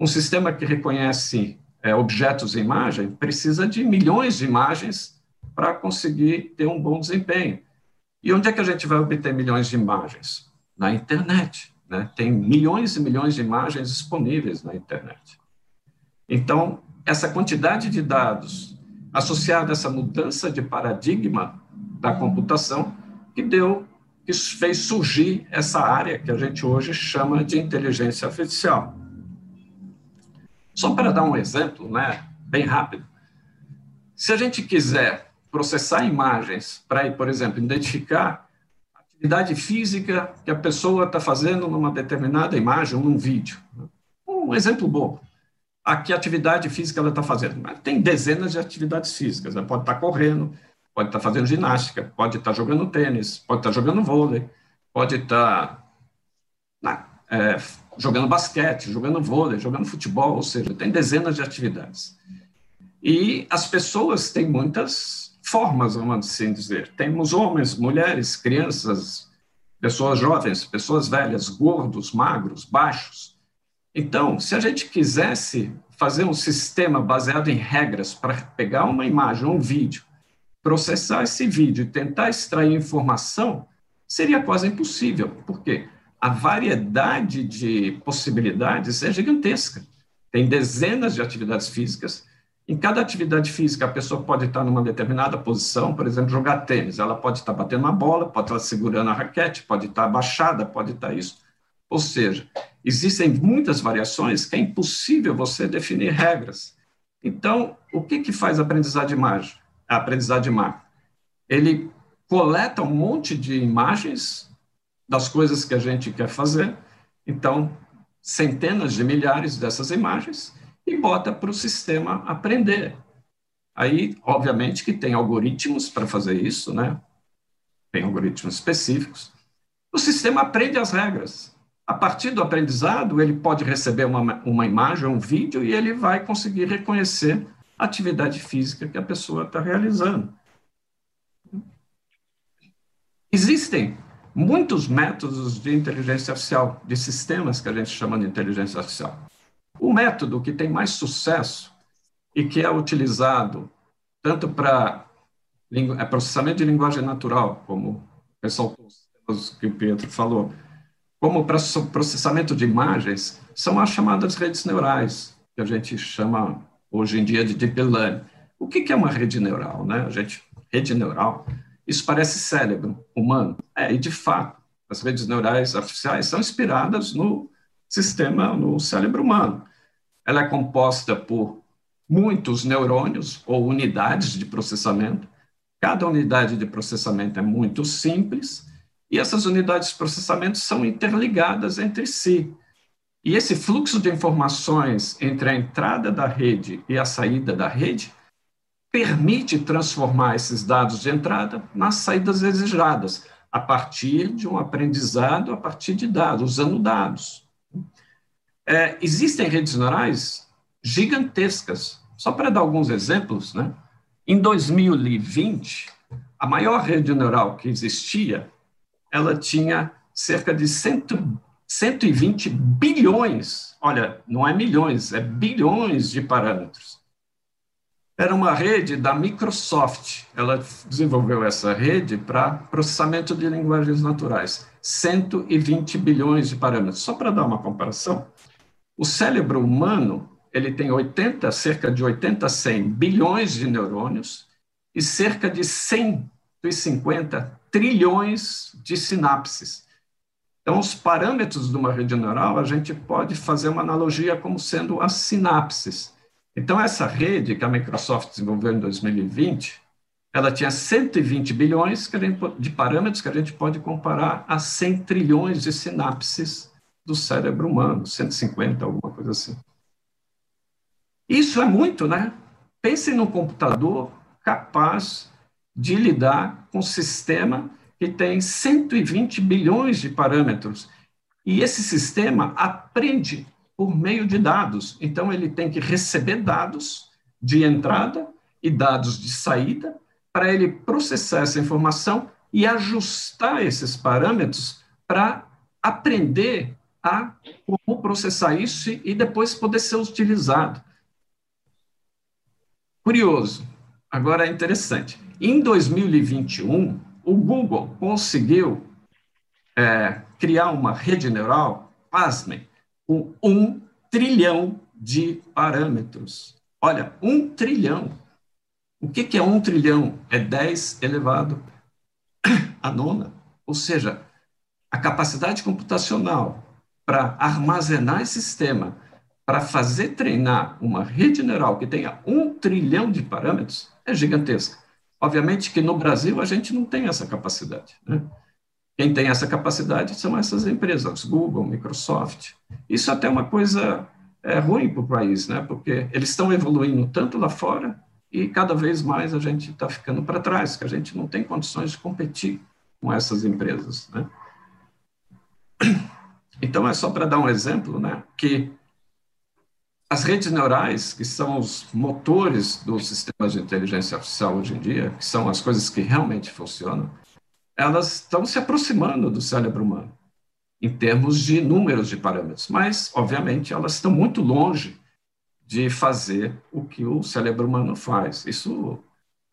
Um sistema que reconhece é, objetos em imagem precisa de milhões de imagens para conseguir ter um bom desempenho. E onde é que a gente vai obter milhões de imagens? Na internet. Né? Tem milhões e milhões de imagens disponíveis na internet. Então, essa quantidade de dados associada a essa mudança de paradigma da computação que deu, que fez surgir essa área que a gente hoje chama de inteligência artificial. Só para dar um exemplo, né, bem rápido. Se a gente quiser processar imagens para, por exemplo, identificar atividade física que a pessoa está fazendo numa determinada imagem ou num vídeo. Né? Um exemplo bom a que atividade física ela está fazendo. Tem dezenas de atividades físicas. Ela pode estar tá correndo, pode estar tá fazendo ginástica, pode estar tá jogando tênis, pode estar jogando vôlei, pode estar é, jogando basquete, jogando vôlei, jogando futebol, ou seja, tem dezenas de atividades. E as pessoas têm muitas formas, vamos assim dizer. Temos homens, mulheres, crianças, pessoas jovens, pessoas velhas, gordos, magros, baixos. Então, se a gente quisesse fazer um sistema baseado em regras para pegar uma imagem, um vídeo, processar esse vídeo e tentar extrair informação, seria quase impossível. Por quê? A variedade de possibilidades é gigantesca. Tem dezenas de atividades físicas. Em cada atividade física, a pessoa pode estar numa determinada posição, por exemplo, jogar tênis. Ela pode estar batendo a bola, pode estar segurando a raquete, pode estar abaixada, pode estar isso. Ou seja, existem muitas variações que é impossível você definir regras. Então, o que, que faz a aprendizagem de imagem? A aprendizagem de imagem. Ele coleta um monte de imagens das coisas que a gente quer fazer, então, centenas de milhares dessas imagens, e bota para o sistema aprender. Aí, obviamente, que tem algoritmos para fazer isso, né? Tem algoritmos específicos. O sistema aprende as regras. A partir do aprendizado, ele pode receber uma, uma imagem, um vídeo, e ele vai conseguir reconhecer a atividade física que a pessoa está realizando. Existem muitos métodos de inteligência artificial, de sistemas que a gente chama de inteligência artificial. O método que tem mais sucesso e que é utilizado tanto para é processamento de linguagem natural, como ressaltou os que o Pietro falou, como para processamento de imagens, são as chamadas redes neurais, que a gente chama hoje em dia de deep learning. O que é uma rede neural? Né? A gente, rede neural, isso parece cérebro humano. É, e de fato, as redes neurais artificiais são inspiradas no sistema, no cérebro humano. Ela é composta por muitos neurônios ou unidades de processamento. Cada unidade de processamento é muito simples e essas unidades de processamento são interligadas entre si. E esse fluxo de informações entre a entrada da rede e a saída da rede permite transformar esses dados de entrada nas saídas desejadas, a partir de um aprendizado, a partir de dados, usando dados. É, existem redes neurais gigantescas. Só para dar alguns exemplos, né? em 2020, a maior rede neural que existia ela tinha cerca de cento, 120 bilhões, olha, não é milhões, é bilhões de parâmetros. Era uma rede da Microsoft, ela desenvolveu essa rede para processamento de linguagens naturais, 120 bilhões de parâmetros. Só para dar uma comparação, o cérebro humano ele tem 80, cerca de 80 a 100 bilhões de neurônios e cerca de 150 trilhões de sinapses. Então, os parâmetros de uma rede neural, a gente pode fazer uma analogia como sendo as sinapses. Então, essa rede que a Microsoft desenvolveu em 2020, ela tinha 120 bilhões de parâmetros que a gente pode comparar a 100 trilhões de sinapses do cérebro humano, 150, alguma coisa assim. Isso é muito, né? Pense num computador capaz de lidar com um sistema que tem 120 bilhões de parâmetros. E esse sistema aprende por meio de dados. Então, ele tem que receber dados de entrada e dados de saída para ele processar essa informação e ajustar esses parâmetros para aprender a como processar isso e depois poder ser utilizado. Curioso, agora é interessante. Em 2021, o Google conseguiu é, criar uma rede neural, pasmem, com um trilhão de parâmetros. Olha, um trilhão. O que, que é um trilhão? É 10 elevado a nona, ou seja, a capacidade computacional para armazenar esse sistema, para fazer treinar uma rede neural que tenha um trilhão de parâmetros, é gigantesca. Obviamente que no Brasil a gente não tem essa capacidade. Né? Quem tem essa capacidade são essas empresas, Google, Microsoft. Isso é até é uma coisa é, ruim para o país, né? porque eles estão evoluindo tanto lá fora e cada vez mais a gente está ficando para trás, que a gente não tem condições de competir com essas empresas. Né? Então, é só para dar um exemplo, né, que as redes neurais, que são os motores dos sistemas de inteligência artificial hoje em dia, que são as coisas que realmente funcionam, elas estão se aproximando do cérebro humano, em termos de números de parâmetros, mas, obviamente, elas estão muito longe de fazer o que o cérebro humano faz. Isso,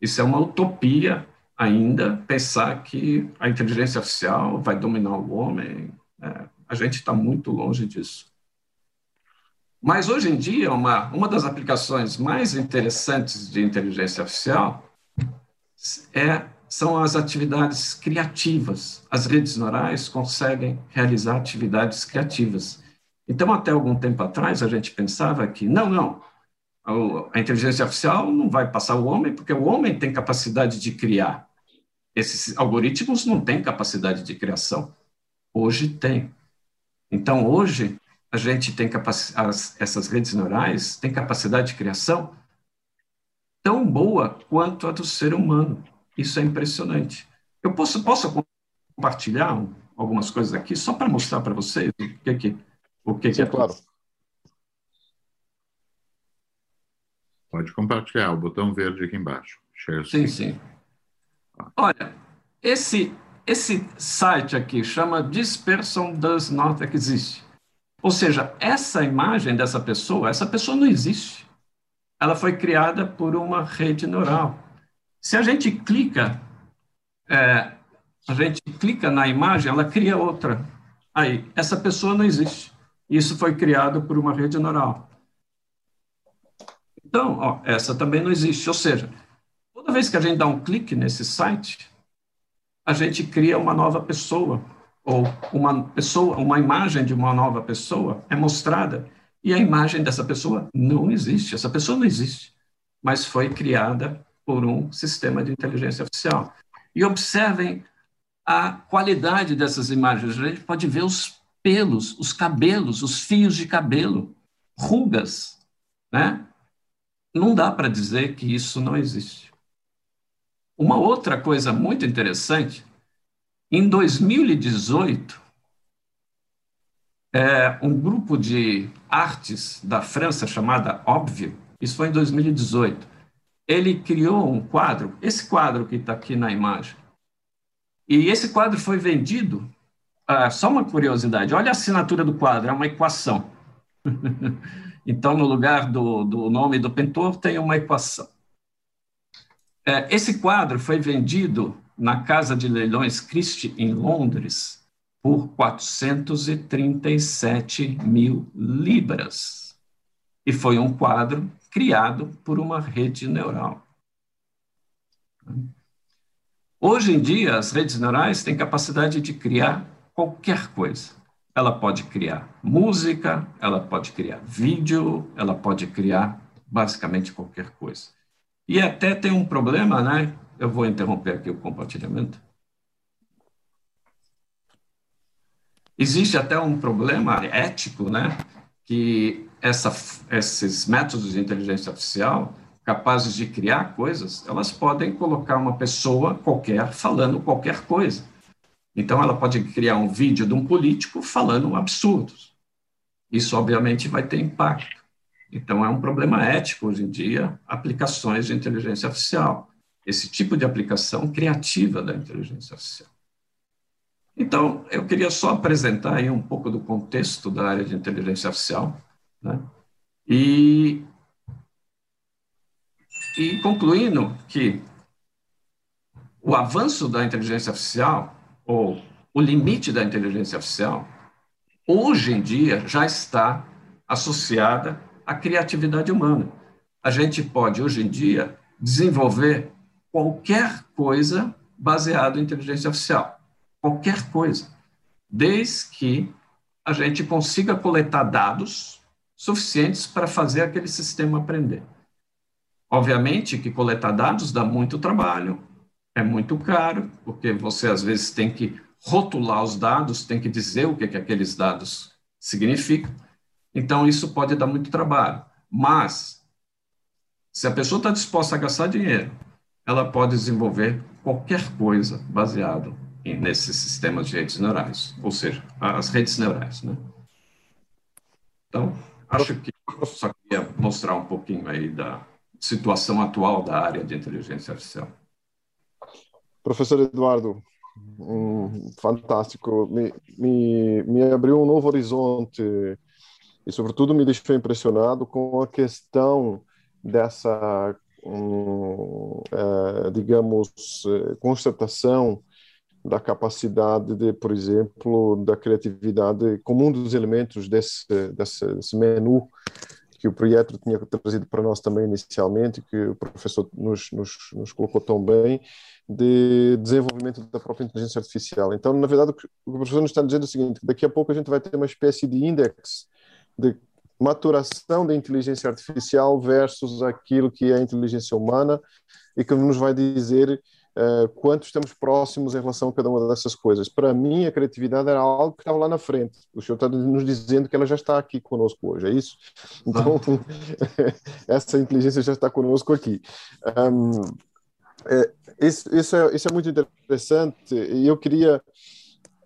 isso é uma utopia ainda, pensar que a inteligência artificial vai dominar o homem. É, a gente está muito longe disso. Mas hoje em dia, uma, uma das aplicações mais interessantes de inteligência artificial é, são as atividades criativas. As redes neurais conseguem realizar atividades criativas. Então, até algum tempo atrás, a gente pensava que, não, não, a inteligência artificial não vai passar o homem, porque o homem tem capacidade de criar. Esses algoritmos não têm capacidade de criação. Hoje tem. Então, hoje, a gente tem capacidade, essas redes neurais têm capacidade de criação tão boa quanto a do ser humano. Isso é impressionante. Eu posso, posso compartilhar algumas coisas aqui só para mostrar para vocês o que que o que, Sim, que é claro. Pode compartilhar o botão verde aqui embaixo. Share sim, sim. Olha, esse esse site aqui chama This person does not exist. Ou seja, essa imagem dessa pessoa, essa pessoa não existe. Ela foi criada por uma rede neural. Se a gente clica, é, a gente clica na imagem, ela cria outra. Aí, essa pessoa não existe. Isso foi criado por uma rede neural. Então, ó, essa também não existe. Ou seja, toda vez que a gente dá um clique nesse site, a gente cria uma nova pessoa ou uma pessoa, uma imagem de uma nova pessoa é mostrada e a imagem dessa pessoa não existe. Essa pessoa não existe, mas foi criada por um sistema de inteligência artificial. E observem a qualidade dessas imagens. A gente pode ver os pelos, os cabelos, os fios de cabelo, rugas, né? Não dá para dizer que isso não existe. Uma outra coisa muito interessante, em 2018, é, um grupo de artes da França chamada Óbvio, isso foi em 2018, ele criou um quadro, esse quadro que está aqui na imagem, e esse quadro foi vendido ah, só uma curiosidade, olha a assinatura do quadro, é uma equação. então, no lugar do, do nome do pintor, tem uma equação. É, esse quadro foi vendido na Casa de Leilões Christie, em Londres, por 437 mil libras. E foi um quadro criado por uma rede neural. Hoje em dia, as redes neurais têm capacidade de criar qualquer coisa. Ela pode criar música, ela pode criar vídeo, ela pode criar basicamente qualquer coisa. E até tem um problema, né? Eu vou interromper aqui o compartilhamento. Existe até um problema ético, né? Que essa, esses métodos de inteligência artificial, capazes de criar coisas, elas podem colocar uma pessoa qualquer falando qualquer coisa. Então, ela pode criar um vídeo de um político falando absurdos. Isso, obviamente, vai ter impacto. Então, é um problema ético hoje em dia, aplicações de inteligência artificial. Esse tipo de aplicação criativa da inteligência artificial. Então, eu queria só apresentar aí um pouco do contexto da área de inteligência artificial, né? E, e concluindo que o avanço da inteligência artificial ou o limite da inteligência artificial, hoje em dia já está associada à criatividade humana. A gente pode, hoje em dia, desenvolver qualquer coisa baseado em inteligência artificial. Qualquer coisa. Desde que a gente consiga coletar dados suficientes para fazer aquele sistema aprender. Obviamente que coletar dados dá muito trabalho, é muito caro, porque você às vezes tem que rotular os dados, tem que dizer o que, que aqueles dados significam. Então, isso pode dar muito trabalho. Mas, se a pessoa está disposta a gastar dinheiro, ela pode desenvolver qualquer coisa baseado nesses sistemas de redes neurais, ou seja, as redes neurais, né? Então, acho que só queria mostrar um pouquinho aí da situação atual da área de inteligência artificial. Professor Eduardo, um, fantástico, me, me, me abriu um novo horizonte e, sobretudo, me deixou impressionado com a questão dessa, um, é, digamos, é, constatação da capacidade de, por exemplo, da criatividade como um dos elementos desse, desse, desse menu que o Pietro tinha trazido para nós também inicialmente, que o professor nos, nos, nos, colocou tão bem, de desenvolvimento da própria inteligência artificial. Então, na verdade, o que o professor nos está dizendo é o seguinte, daqui a pouco a gente vai ter uma espécie de índice de maturação da inteligência artificial versus aquilo que é a inteligência humana e que nos vai dizer uh, quanto estamos próximos em relação a cada uma dessas coisas. Para mim, a criatividade era algo que estava lá na frente. O senhor está nos dizendo que ela já está aqui conosco hoje, é isso? Então, essa inteligência já está conosco aqui. Um, é, isso, isso, é, isso é muito interessante e eu queria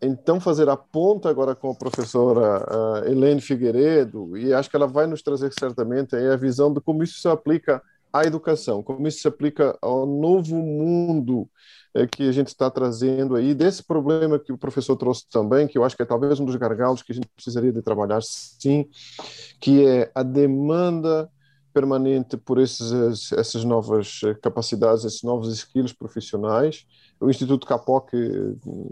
então fazer a ponta agora com a professora uh, Helene Figueiredo e acho que ela vai nos trazer certamente a visão de como isso se aplica à educação, como isso se aplica ao novo mundo eh, que a gente está trazendo aí, desse problema que o professor trouxe também, que eu acho que é talvez um dos gargalos que a gente precisaria de trabalhar sim, que é a demanda permanente por esses, essas novas capacidades, esses novos skills profissionais. O Instituto Capoc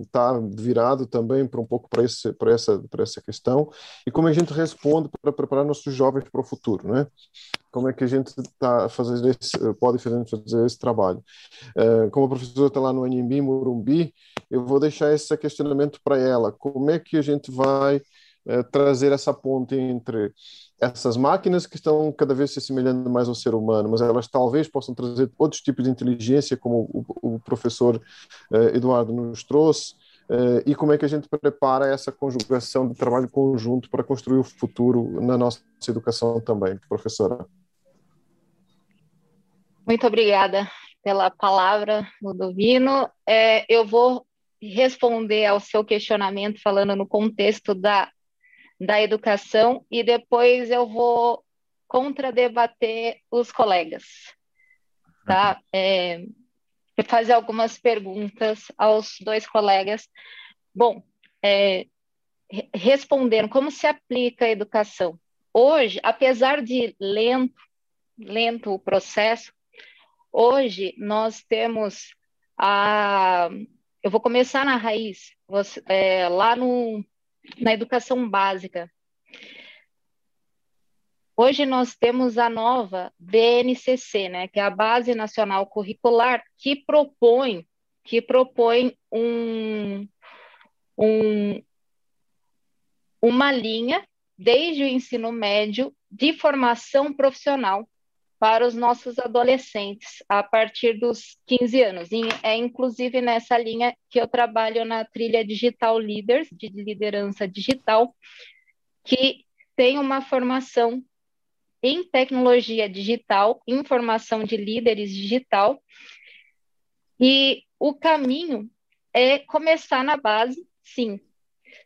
está virado também para um pouco para, esse, para, essa, para essa questão e como a gente responde para preparar nossos jovens para o futuro, né? Como é que a gente tá fazendo esse, pode fazer, fazer esse trabalho? Uh, como a professora está lá no Anhembi, Morumbi, eu vou deixar esse questionamento para ela. Como é que a gente vai uh, trazer essa ponte entre essas máquinas que estão cada vez se assemelhando mais ao ser humano, mas elas talvez possam trazer outros tipos de inteligência, como o, o professor uh, Eduardo nos trouxe, uh, e como é que a gente prepara essa conjugação de trabalho conjunto para construir o futuro na nossa educação também, professora. Muito obrigada pela palavra, Ludovino. É, eu vou responder ao seu questionamento falando no contexto da da educação e depois eu vou contradebater os colegas, tá? É, fazer algumas perguntas aos dois colegas. Bom, é, respondendo como se aplica a educação. Hoje, apesar de lento, lento o processo, hoje nós temos a. Eu vou começar na raiz, você, é, lá no, na educação básica. Hoje nós temos a nova BNCC, né, que é a Base Nacional Curricular, que propõe que propõe um, um, uma linha desde o ensino médio de formação profissional para os nossos adolescentes a partir dos 15 anos. E é inclusive nessa linha que eu trabalho na trilha Digital Leaders, de liderança digital, que tem uma formação em tecnologia digital, informação de líderes digital. E o caminho é começar na base, sim,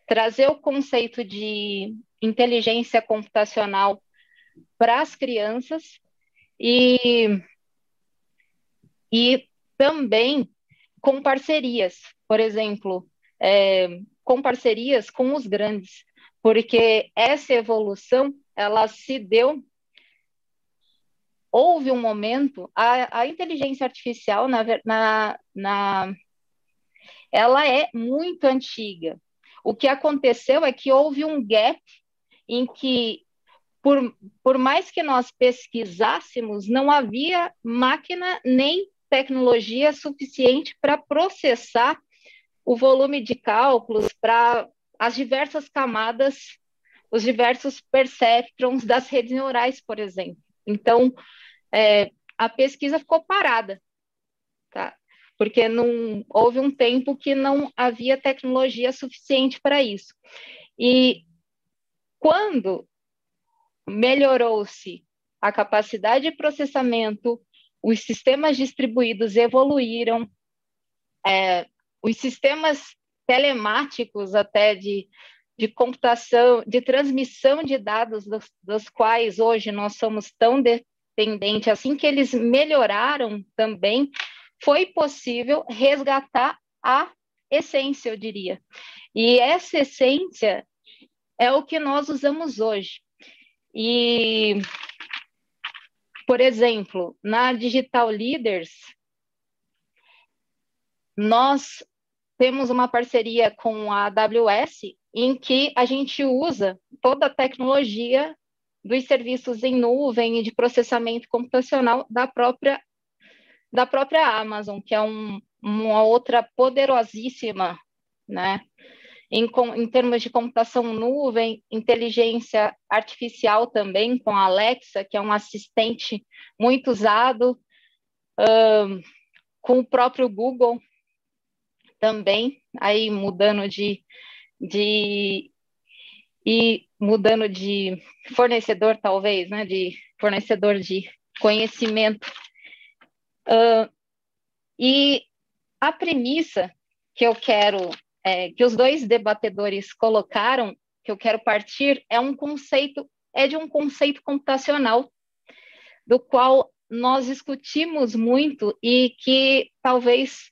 trazer o conceito de inteligência computacional para as crianças e, e também com parcerias, por exemplo, é, com parcerias com os grandes, porque essa evolução ela se deu. Houve um momento, a, a inteligência artificial, na, na, na, ela é muito antiga. O que aconteceu é que houve um gap em que por, por mais que nós pesquisássemos, não havia máquina nem tecnologia suficiente para processar o volume de cálculos para as diversas camadas, os diversos perceptrons das redes neurais, por exemplo. Então, é, a pesquisa ficou parada, tá? Porque não houve um tempo que não havia tecnologia suficiente para isso. E quando melhorou-se a capacidade de processamento, os sistemas distribuídos evoluíram, é, os sistemas telemáticos até de, de computação, de transmissão de dados, dos, dos quais hoje nós somos tão dependentes, assim que eles melhoraram também, foi possível resgatar a essência, eu diria. E essa essência é o que nós usamos hoje. E, por exemplo, na Digital Leaders, nós temos uma parceria com a AWS em que a gente usa toda a tecnologia dos serviços em nuvem e de processamento computacional da própria da própria Amazon, que é um, uma outra poderosíssima, né? Em, em termos de computação nuvem, inteligência artificial também, com a Alexa, que é um assistente muito usado, um, com o próprio Google também, aí mudando de, de e mudando de fornecedor, talvez, né, de fornecedor de conhecimento. Uh, e a premissa que eu quero é, que os dois debatedores colocaram, que eu quero partir, é um conceito, é de um conceito computacional, do qual nós discutimos muito e que talvez,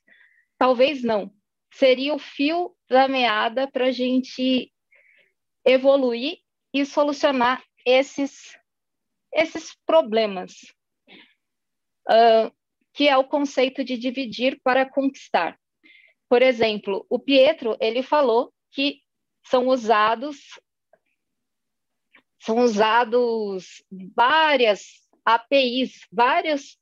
talvez não, seria o fio da meada para a gente evoluir e solucionar esses, esses problemas, uh, que é o conceito de dividir para conquistar. Por exemplo, o Pietro, ele falou que são usados são usados várias APIs, vários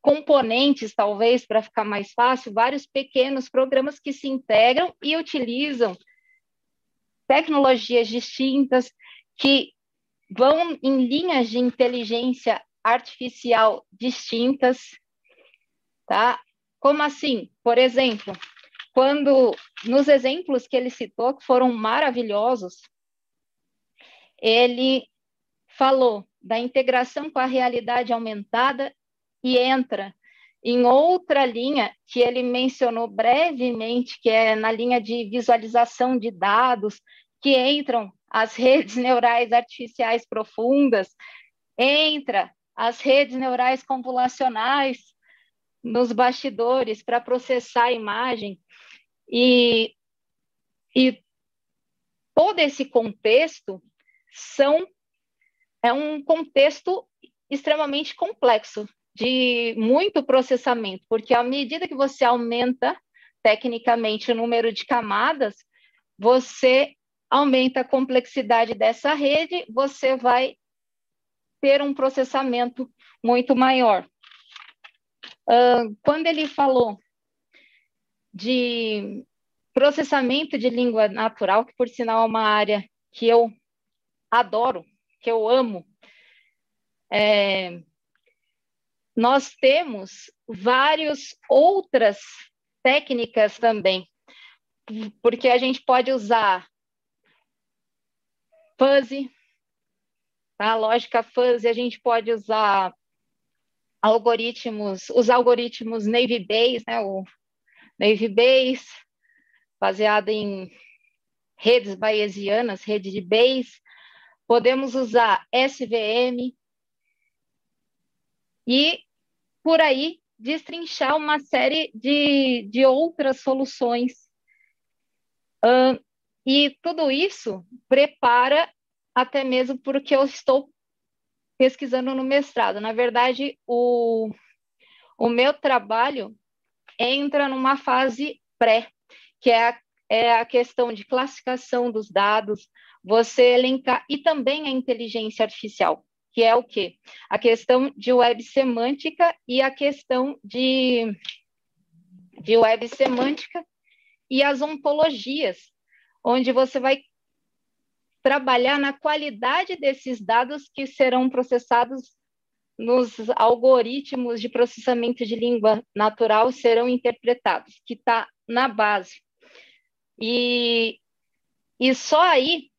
componentes, talvez, para ficar mais fácil, vários pequenos programas que se integram e utilizam tecnologias distintas que vão em linhas de inteligência artificial distintas, tá? Como assim? Por exemplo, quando nos exemplos que ele citou, que foram maravilhosos, ele falou da integração com a realidade aumentada e entra em outra linha que ele mencionou brevemente, que é na linha de visualização de dados, que entram as redes neurais artificiais profundas, entra as redes neurais convolucionais nos bastidores para processar a imagem. E, e todo esse contexto são é um contexto extremamente complexo, de muito processamento, porque à medida que você aumenta tecnicamente o número de camadas, você aumenta a complexidade dessa rede, você vai ter um processamento muito maior. Uh, quando ele falou de processamento de língua natural, que por sinal é uma área que eu adoro, que eu amo. É, nós temos várias outras técnicas também, porque a gente pode usar fuzzy, a lógica fuzzy, a gente pode usar algoritmos, os algoritmos Navy Bayes, né, o Navy Base, baseada em redes bayesianas, rede de Bayes. Podemos usar SVM e, por aí, destrinchar uma série de, de outras soluções. Uh, e tudo isso prepara até mesmo porque eu estou pesquisando no mestrado. Na verdade, o, o meu trabalho entra numa fase pré, que é a, é a questão de classificação dos dados, você elencar, e também a inteligência artificial, que é o quê? A questão de web semântica e a questão de, de web semântica e as ontologias, onde você vai trabalhar na qualidade desses dados que serão processados nos algoritmos de processamento de língua natural serão interpretados, que está na base. E, e só aí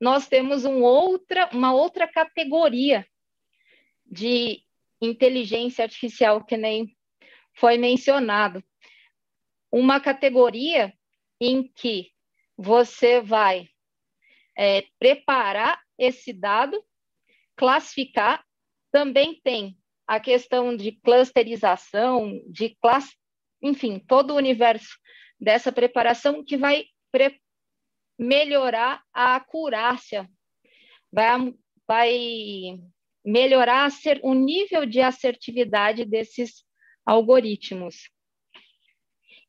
nós temos um outra, uma outra categoria de inteligência artificial que nem foi mencionado. Uma categoria em que você vai é, preparar esse dado, classificar, também tem a questão de clusterização, de classe, enfim, todo o universo dessa preparação que vai pre melhorar a acurácia, vai, vai melhorar o nível de assertividade desses algoritmos.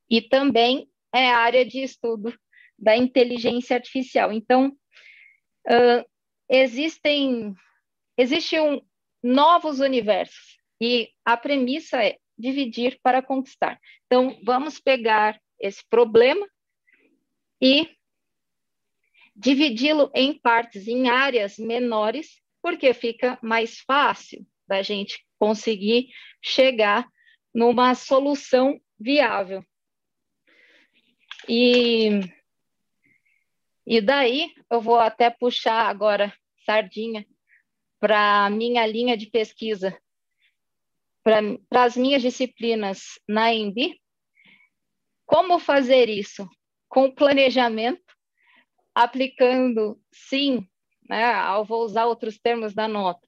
E também é área de estudo da inteligência artificial. Então, uh, existem existe um, novos universos e a premissa é dividir para conquistar. Então, vamos pegar esse problema e dividi-lo em partes, em áreas menores, porque fica mais fácil da gente conseguir chegar numa solução viável. E, e daí eu vou até puxar agora sardinha para minha linha de pesquisa, para as minhas disciplinas na EMB. Como fazer isso? Com planejamento, aplicando, sim, né, eu vou usar outros termos da nota,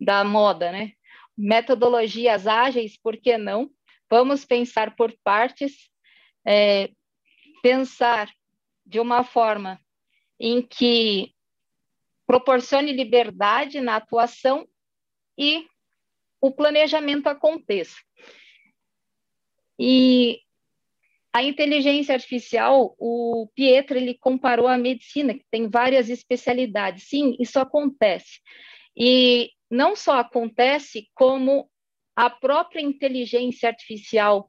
da moda, né? Metodologias ágeis, por que não? Vamos pensar por partes, é, pensar de uma forma em que proporcione liberdade na atuação e o planejamento aconteça. E a inteligência artificial, o Pietro ele comparou a medicina, que tem várias especialidades. Sim, isso acontece. E não só acontece, como a própria inteligência artificial,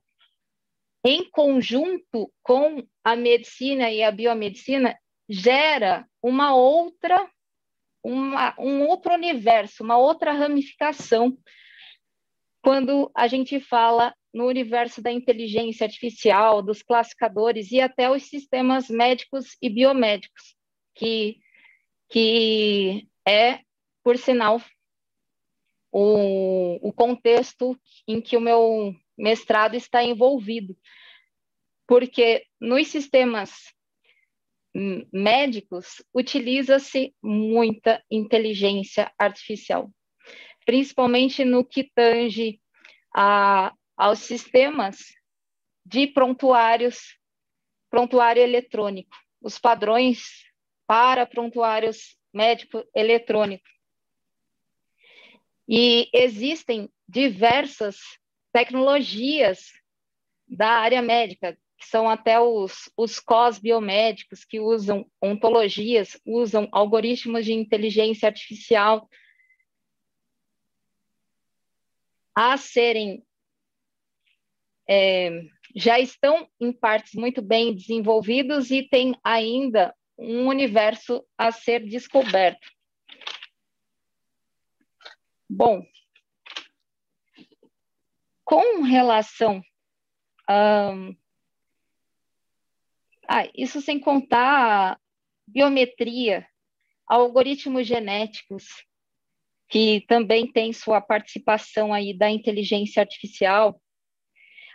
em conjunto com a medicina e a biomedicina, gera uma outra, uma, um outro universo, uma outra ramificação quando a gente fala no universo da inteligência artificial, dos classificadores e até os sistemas médicos e biomédicos, que, que é, por sinal, o, o contexto em que o meu mestrado está envolvido. Porque nos sistemas médicos utiliza-se muita inteligência artificial, principalmente no que tange a, aos sistemas de prontuários, prontuário eletrônico, os padrões para prontuários médico eletrônico. E existem diversas tecnologias da área médica, que são até os, os COS biomédicos, que usam ontologias, usam algoritmos de inteligência artificial a serem é, já estão em partes muito bem desenvolvidos e tem ainda um universo a ser descoberto. Bom, com relação a. Ah, isso sem contar biometria, algoritmos genéticos, que também tem sua participação aí da inteligência artificial,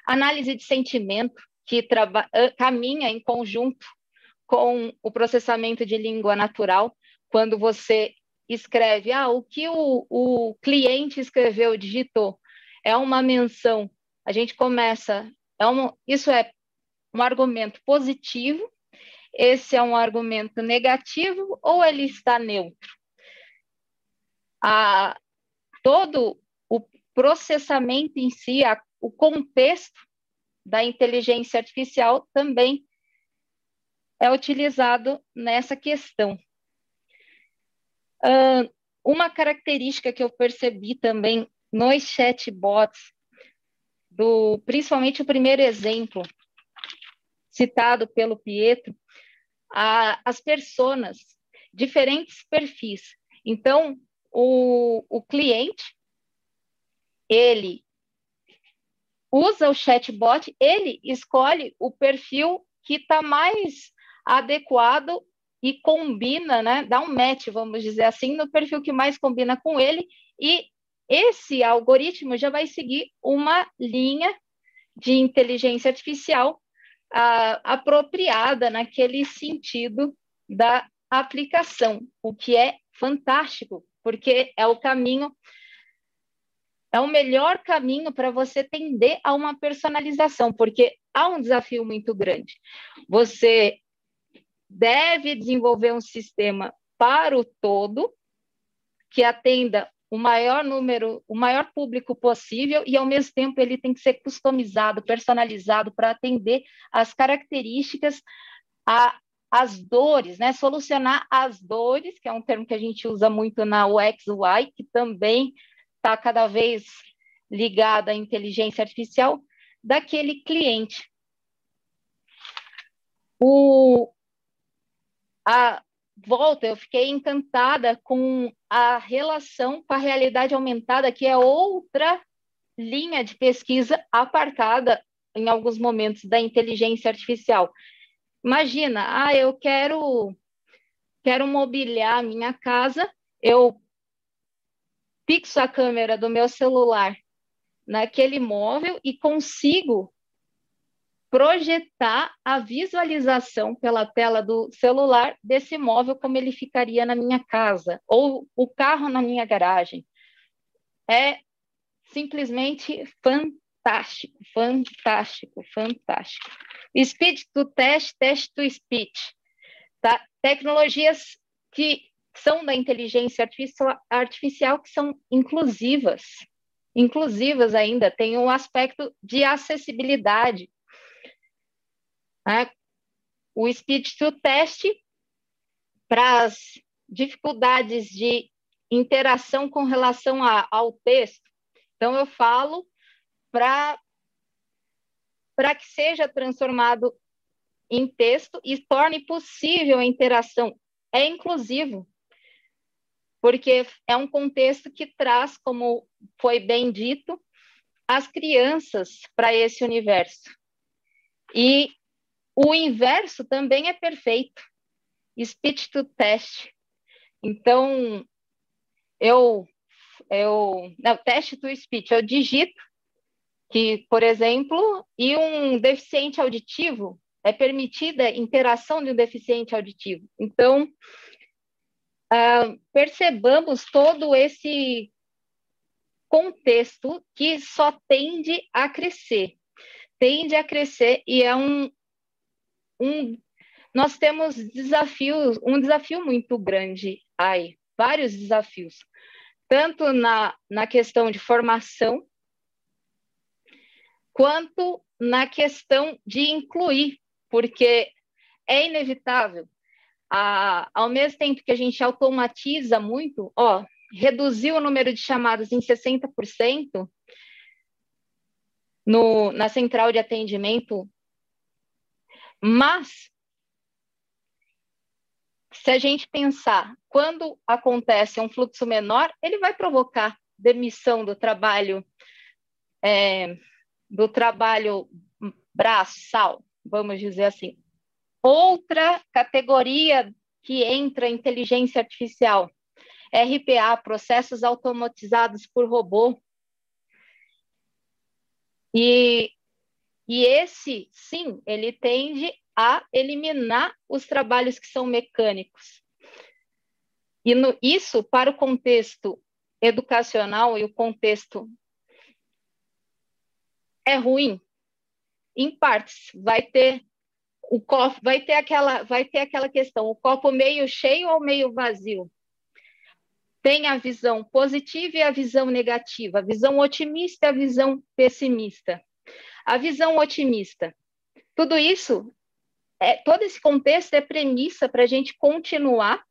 análise de sentimento, que caminha em conjunto com o processamento de língua natural, quando você escreve, ah, o que o, o cliente escreveu, digitou, é uma menção. A gente começa, é isso é um argumento positivo, esse é um argumento negativo ou ele está neutro? A, todo o processamento em si, a o contexto da inteligência artificial também é utilizado nessa questão. Uh, uma característica que eu percebi também nos chatbots, do, principalmente o primeiro exemplo citado pelo Pietro, a, as personas, diferentes perfis. Então, o, o cliente, ele usa o chatbot, ele escolhe o perfil que está mais adequado e combina, né? Dá um match, vamos dizer assim, no perfil que mais combina com ele, e esse algoritmo já vai seguir uma linha de inteligência artificial uh, apropriada naquele sentido da aplicação, o que é fantástico, porque é o caminho é o melhor caminho para você tender a uma personalização, porque há um desafio muito grande. Você deve desenvolver um sistema para o todo que atenda o maior número, o maior público possível e ao mesmo tempo ele tem que ser customizado, personalizado para atender as características, a, as dores, né? Solucionar as dores, que é um termo que a gente usa muito na UX UI, que também está cada vez ligada à inteligência artificial daquele cliente. O, a volta, eu fiquei encantada com a relação com a realidade aumentada, que é outra linha de pesquisa apartada em alguns momentos da inteligência artificial. Imagina, ah, eu quero quero mobiliar a minha casa, eu fixo a câmera do meu celular naquele móvel e consigo projetar a visualização pela tela do celular desse móvel como ele ficaria na minha casa ou o carro na minha garagem. É simplesmente fantástico, fantástico, fantástico. Speed to test, test to speech. Tá? Tecnologias que são da inteligência artificial, artificial que são inclusivas. Inclusivas ainda, tem um aspecto de acessibilidade. Né? O speech to test para as dificuldades de interação com relação a, ao texto. Então, eu falo para que seja transformado em texto e torne possível a interação. É inclusivo porque é um contexto que traz, como foi bem dito, as crianças para esse universo. E o inverso também é perfeito. Speech to test. Então, eu, eu, não, teste to speech, eu digito que, por exemplo, e um deficiente auditivo é permitida interação de um deficiente auditivo. Então, uh, percebamos todo esse contexto que só tende a crescer. Tende a crescer e é um, um nós temos desafios, um desafio muito grande aí, vários desafios, tanto na, na questão de formação, quanto na questão de incluir, porque é inevitável. Ao mesmo tempo que a gente automatiza muito, ó, reduziu o número de chamadas em 60% no, na central de atendimento, mas se a gente pensar quando acontece um fluxo menor, ele vai provocar demissão do trabalho é, do trabalho braçal, vamos dizer assim. Outra categoria que entra inteligência artificial, RPA, processos automatizados por robô. E, e esse, sim, ele tende a eliminar os trabalhos que são mecânicos. E no, isso, para o contexto educacional e o contexto é ruim, em partes, vai ter o copo vai ter aquela vai ter aquela questão, o copo meio cheio ou meio vazio? Tem a visão positiva e a visão negativa, a visão otimista e a visão pessimista. A visão otimista. Tudo isso, é, todo esse contexto é premissa para a gente continuar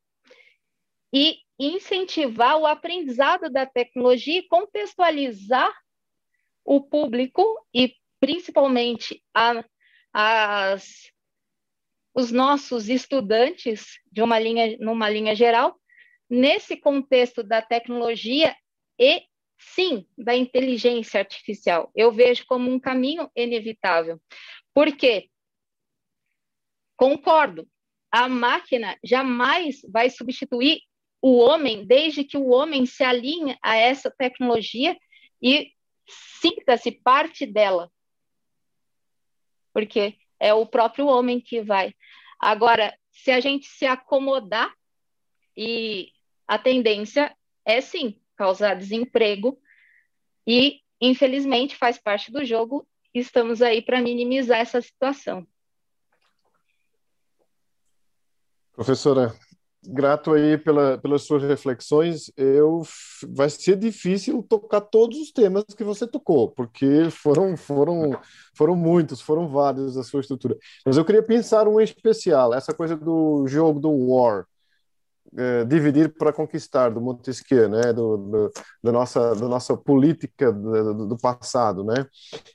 e incentivar o aprendizado da tecnologia e contextualizar o público e principalmente a, as, os nossos estudantes de uma linha numa linha geral nesse contexto da tecnologia e sim da inteligência artificial. Eu vejo como um caminho inevitável. Por quê? Concordo. A máquina jamais vai substituir o homem, desde que o homem se alinhe a essa tecnologia e sinta-se parte dela. Porque é o próprio homem que vai. Agora, se a gente se acomodar, e a tendência é sim causar desemprego, e infelizmente faz parte do jogo, estamos aí para minimizar essa situação. Professora, grato aí pela, pelas suas reflexões. Eu vai ser difícil tocar todos os temas que você tocou, porque foram foram foram muitos, foram vários a sua estrutura. Mas eu queria pensar um especial, essa coisa do jogo do War. É, dividir para conquistar do Montesquieu, né, do, do, da nossa da nossa política do, do passado, né?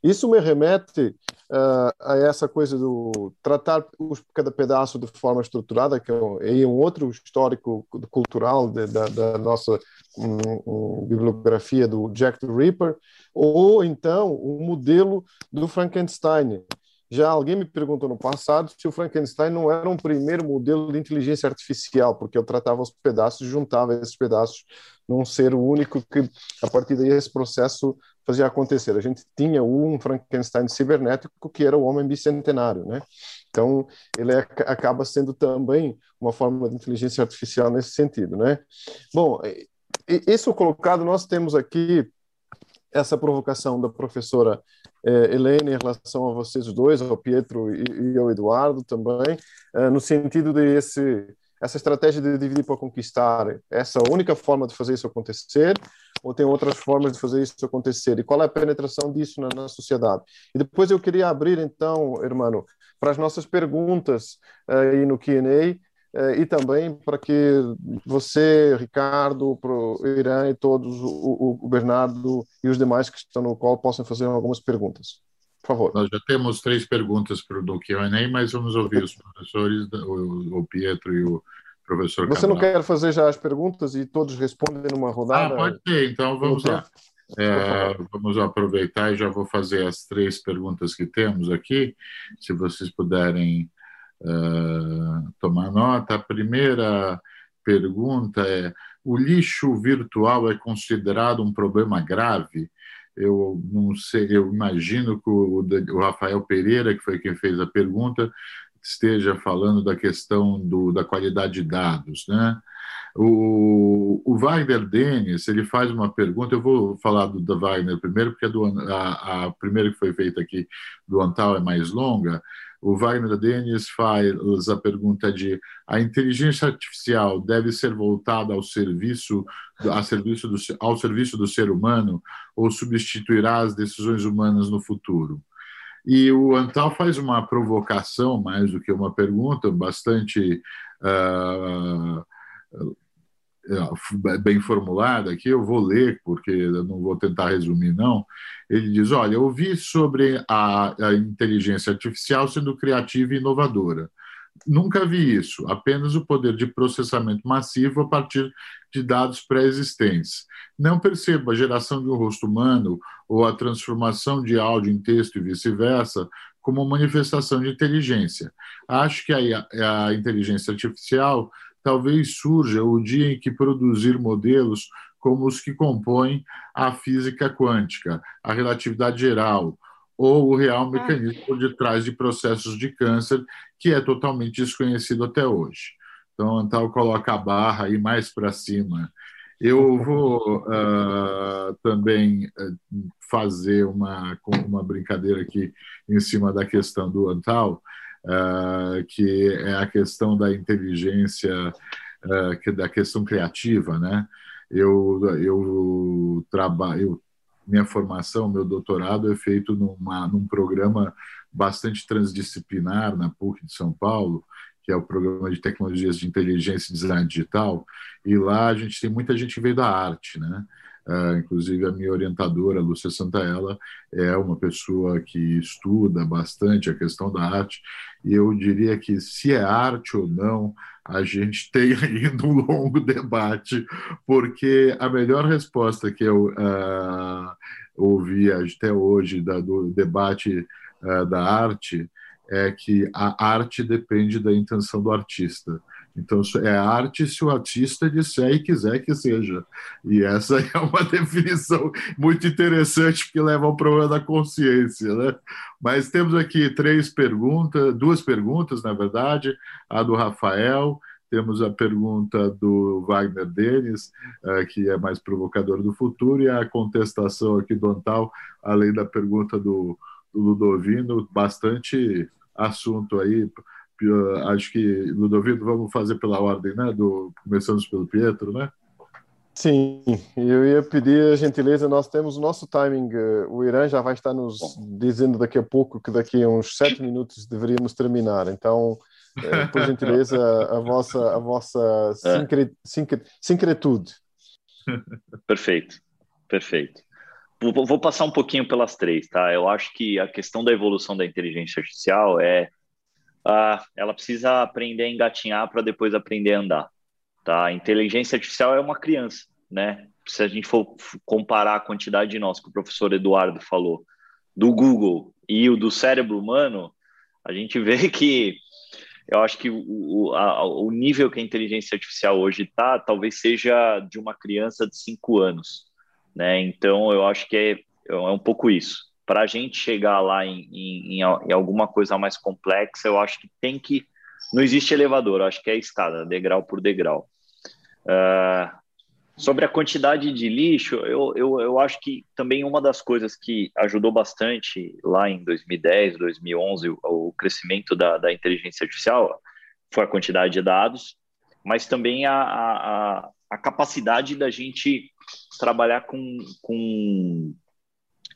Isso me remete uh, a essa coisa do tratar os, cada pedaço de forma estruturada, que é um, é outro histórico cultural de, da, da, nossa um, um, bibliografia do Jack the Ripper, ou então o um modelo do Frankenstein, já alguém me perguntou no passado se o Frankenstein não era um primeiro modelo de inteligência artificial, porque ele tratava os pedaços e juntava esses pedaços num ser único que, a partir daí, esse processo fazia acontecer. A gente tinha um Frankenstein cibernético que era o homem bicentenário, né? Então, ele é, acaba sendo também uma forma de inteligência artificial nesse sentido, né? Bom, isso colocado, nós temos aqui essa provocação da professora eh, Helena em relação a vocês dois, ao Pietro e, e ao Eduardo também, eh, no sentido de esse, essa estratégia de dividir para conquistar, essa única forma de fazer isso acontecer, ou tem outras formas de fazer isso acontecer? E qual é a penetração disso na, na sociedade? E depois eu queria abrir, então, irmão, para as nossas perguntas eh, aí no Q&A, e também para que você, Ricardo, o Irã e todos, o, o, Bernardo e os demais que estão no call possam fazer algumas perguntas. Por favor. Nós já temos três perguntas para o Q&A, mas vamos ouvir os professores, o, o Pietro e o professor Você Cabral. não quer fazer já as perguntas e todos respondem numa rodada? Ah, pode ser. Então, vamos lá. É, vamos aproveitar e já vou fazer as três perguntas que temos aqui. Se vocês puderem uh, tomar nota. A primeira pergunta é: o lixo virtual é considerado um problema grave? Eu não sei, eu imagino que o, o Rafael Pereira, que foi quem fez a pergunta, esteja falando da questão do, da qualidade de dados, né? O, o Wagner Denis, ele faz uma pergunta, eu vou falar do, do Wagner primeiro, porque a, do, a, a primeira que foi feita aqui do Antal é mais longa, o Wagner Denis faz a pergunta de a inteligência artificial deve ser voltada ao serviço, a serviço do, ao serviço do ser humano ou substituirá as decisões humanas no futuro? E o Antal faz uma provocação, mais do que uma pergunta, bastante uh, bem formulada aqui, eu vou ler, porque eu não vou tentar resumir, não. Ele diz: Olha, eu ouvi sobre a, a inteligência artificial sendo criativa e inovadora. Nunca vi isso, apenas o poder de processamento massivo a partir de dados pré-existentes. Não percebo a geração de um rosto humano ou a transformação de áudio em texto e vice-versa como manifestação de inteligência. Acho que a, a inteligência artificial talvez surja o dia em que produzir modelos como os que compõem a física quântica, a relatividade geral, ou o real ah. mecanismo por detrás de processos de câncer, que é totalmente desconhecido até hoje. Então, Antal coloca a barra aí mais para cima. Eu vou uh, também fazer uma, uma brincadeira aqui em cima da questão do Antal, uh, que é a questão da inteligência, uh, que, da questão criativa, né? Eu, eu trabalho, minha formação, meu doutorado é feito numa, num programa bastante transdisciplinar na PUC de São Paulo, que é o programa de tecnologias de inteligência e design digital, e lá a gente tem muita gente que veio da arte, né? Uh, inclusive a minha orientadora, Lúcia Santaella, é uma pessoa que estuda bastante a questão da arte, e eu diria que se é arte ou não, a gente tem ainda um longo debate, porque a melhor resposta que eu uh, ouvi até hoje da, do debate uh, da arte é que a arte depende da intenção do artista. Então, é arte se o artista disser e quiser que seja. E essa é uma definição muito interessante, porque leva ao problema da consciência. Né? Mas temos aqui três perguntas, duas perguntas, na verdade, a do Rafael, temos a pergunta do Wagner Denis, eh, que é mais provocador do futuro, e a contestação aqui do Antal, além da pergunta do, do Ludovino, bastante assunto aí acho que, Ludovico, vamos fazer pela ordem, né? Do, começamos pelo Pietro, né? Sim, eu ia pedir a gentileza, nós temos o nosso timing, eh, o Irã já vai estar nos dizendo daqui a pouco que daqui a uns sete minutos deveríamos terminar, então, eh, por gentileza, a vossa, a vossa é. sincretude. Perfeito, perfeito. Vou passar um pouquinho pelas três, tá? Eu acho que a questão da evolução da inteligência artificial é ah, ela precisa aprender a engatinhar para depois aprender a andar. Tá? A inteligência artificial é uma criança, né? Se a gente for comparar a quantidade de nós que o professor Eduardo falou do Google e o do cérebro humano, a gente vê que eu acho que o, a, o nível que a inteligência artificial hoje está, talvez seja de uma criança de cinco anos, né? Então eu acho que é, é um pouco isso para a gente chegar lá em, em, em, alguma coisa mais complexa, eu acho que tem que. Não existe elevador, acho que é escada, degrau por degrau. Uh, sobre a quantidade de lixo, eu, eu, eu acho que também uma das coisas que ajudou bastante lá em 2010, 2011, o, o crescimento da, da inteligência artificial foi a quantidade de dados, mas também a, a, a capacidade da gente trabalhar com, com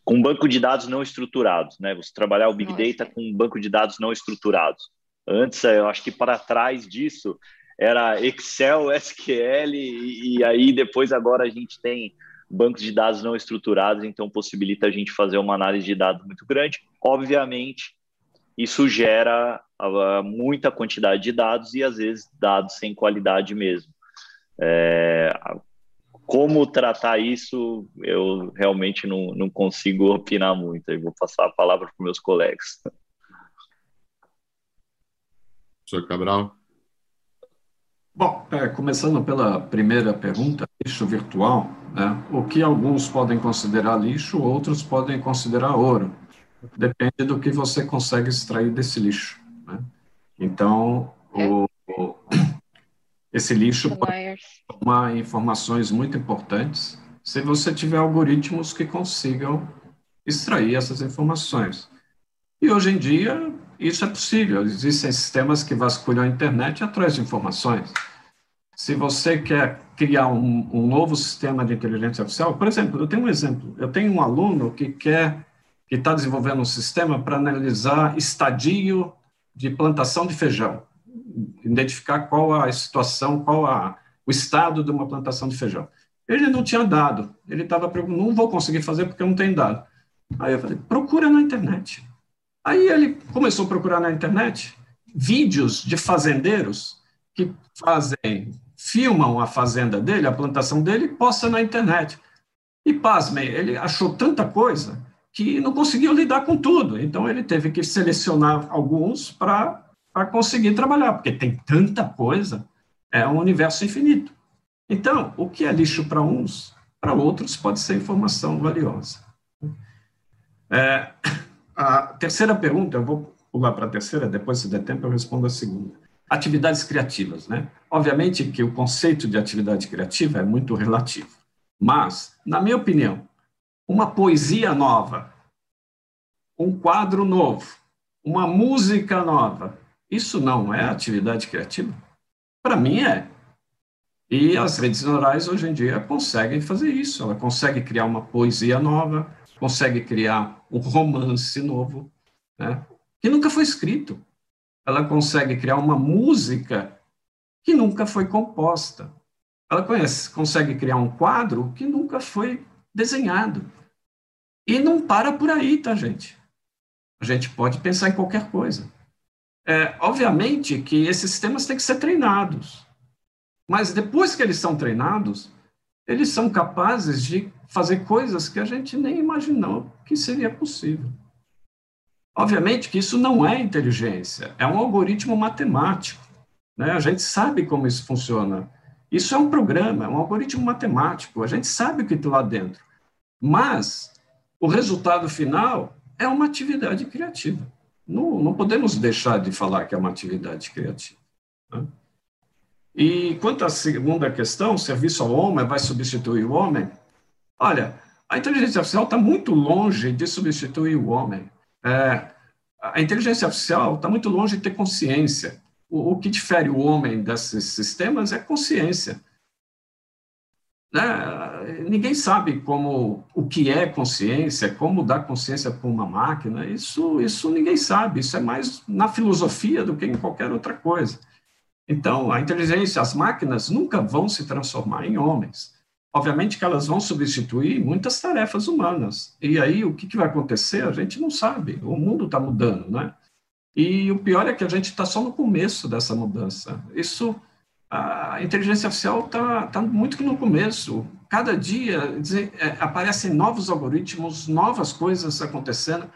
com um banco de dados não estruturados, né? Você trabalhar o Big. Data com um banco de dados não estruturados. Antes, eu acho que para trás disso era Excel, SQL e, e aí depois agora a gente tem bancos de dados não estruturados, então possibilita a gente fazer uma análise de dados muito grande. Obviamente, isso gera muita quantidade de dados e às vezes dados sem qualidade mesmo. É, como tratar isso, eu realmente não, não consigo opinar muito. Eu vou passar a palavra para meus colegas. Professor Cabral. Bom, é, começando pela primeira pergunta, lixo virtual, né? o que alguns podem considerar lixo, outros podem considerar ouro. Depende do que você consegue extrair desse lixo. Né? Então, o, o esse lixo pode tomar informações muito importantes se você tiver algoritmos que consigam extrair essas informações. E hoje em dia, isso é possível. Existem sistemas que vasculham a internet atrás de informações. Se você quer criar um, um novo sistema de inteligência artificial, por exemplo, eu tenho um exemplo. Eu tenho um aluno que quer, que está desenvolvendo um sistema para analisar estadio de plantação de feijão identificar qual a situação, qual a, o estado de uma plantação de feijão. Ele não tinha dado, ele estava perguntando, não vou conseguir fazer porque eu não tenho dado. Aí eu falei, procura na internet. Aí ele começou a procurar na internet vídeos de fazendeiros que fazem, filmam a fazenda dele, a plantação dele, e postam na internet. E pasmem, ele achou tanta coisa que não conseguiu lidar com tudo. Então ele teve que selecionar alguns para conseguir trabalhar, porque tem tanta coisa, é um universo infinito. Então, o que é lixo para uns, para outros pode ser informação valiosa. É, a terceira pergunta, eu vou pular para a terceira, depois, se der tempo, eu respondo a segunda. Atividades criativas, né? Obviamente que o conceito de atividade criativa é muito relativo, mas, na minha opinião, uma poesia nova, um quadro novo, uma música nova, isso não é atividade criativa? Para mim é. E as redes neurais hoje em dia conseguem fazer isso. Ela consegue criar uma poesia nova, consegue criar um romance novo, né? que nunca foi escrito. ela consegue criar uma música que nunca foi composta. Ela conhece, consegue criar um quadro que nunca foi desenhado. E não para por aí, tá, gente? A gente pode pensar em qualquer coisa. É, obviamente que esses sistemas têm que ser treinados. Mas depois que eles são treinados, eles são capazes de fazer coisas que a gente nem imaginou que seria possível. Obviamente que isso não é inteligência, é um algoritmo matemático. Né? A gente sabe como isso funciona. Isso é um programa, é um algoritmo matemático, a gente sabe o que está lá dentro. Mas o resultado final é uma atividade criativa. Não, não podemos deixar de falar que é uma atividade criativa. Né? E quanto à segunda questão, serviço ao homem vai substituir o homem? Olha, a inteligência artificial está muito longe de substituir o homem. É, a inteligência artificial está muito longe de ter consciência. O, o, que difere o homem desses sistemas é consciência. Né? Ninguém sabe como o que é consciência, como dar consciência para uma máquina. Isso, isso ninguém sabe. Isso é mais na filosofia do que em qualquer outra coisa. Então, a inteligência, as máquinas nunca vão se transformar em homens. Obviamente que elas vão substituir muitas tarefas humanas. E aí, o que, que vai acontecer? A gente não sabe. O mundo está mudando, né? E o pior é que a gente está só no começo dessa mudança. Isso, a inteligência artificial está tá muito no começo. Cada dia é, aparecem novos algoritmos, novas coisas acontecendo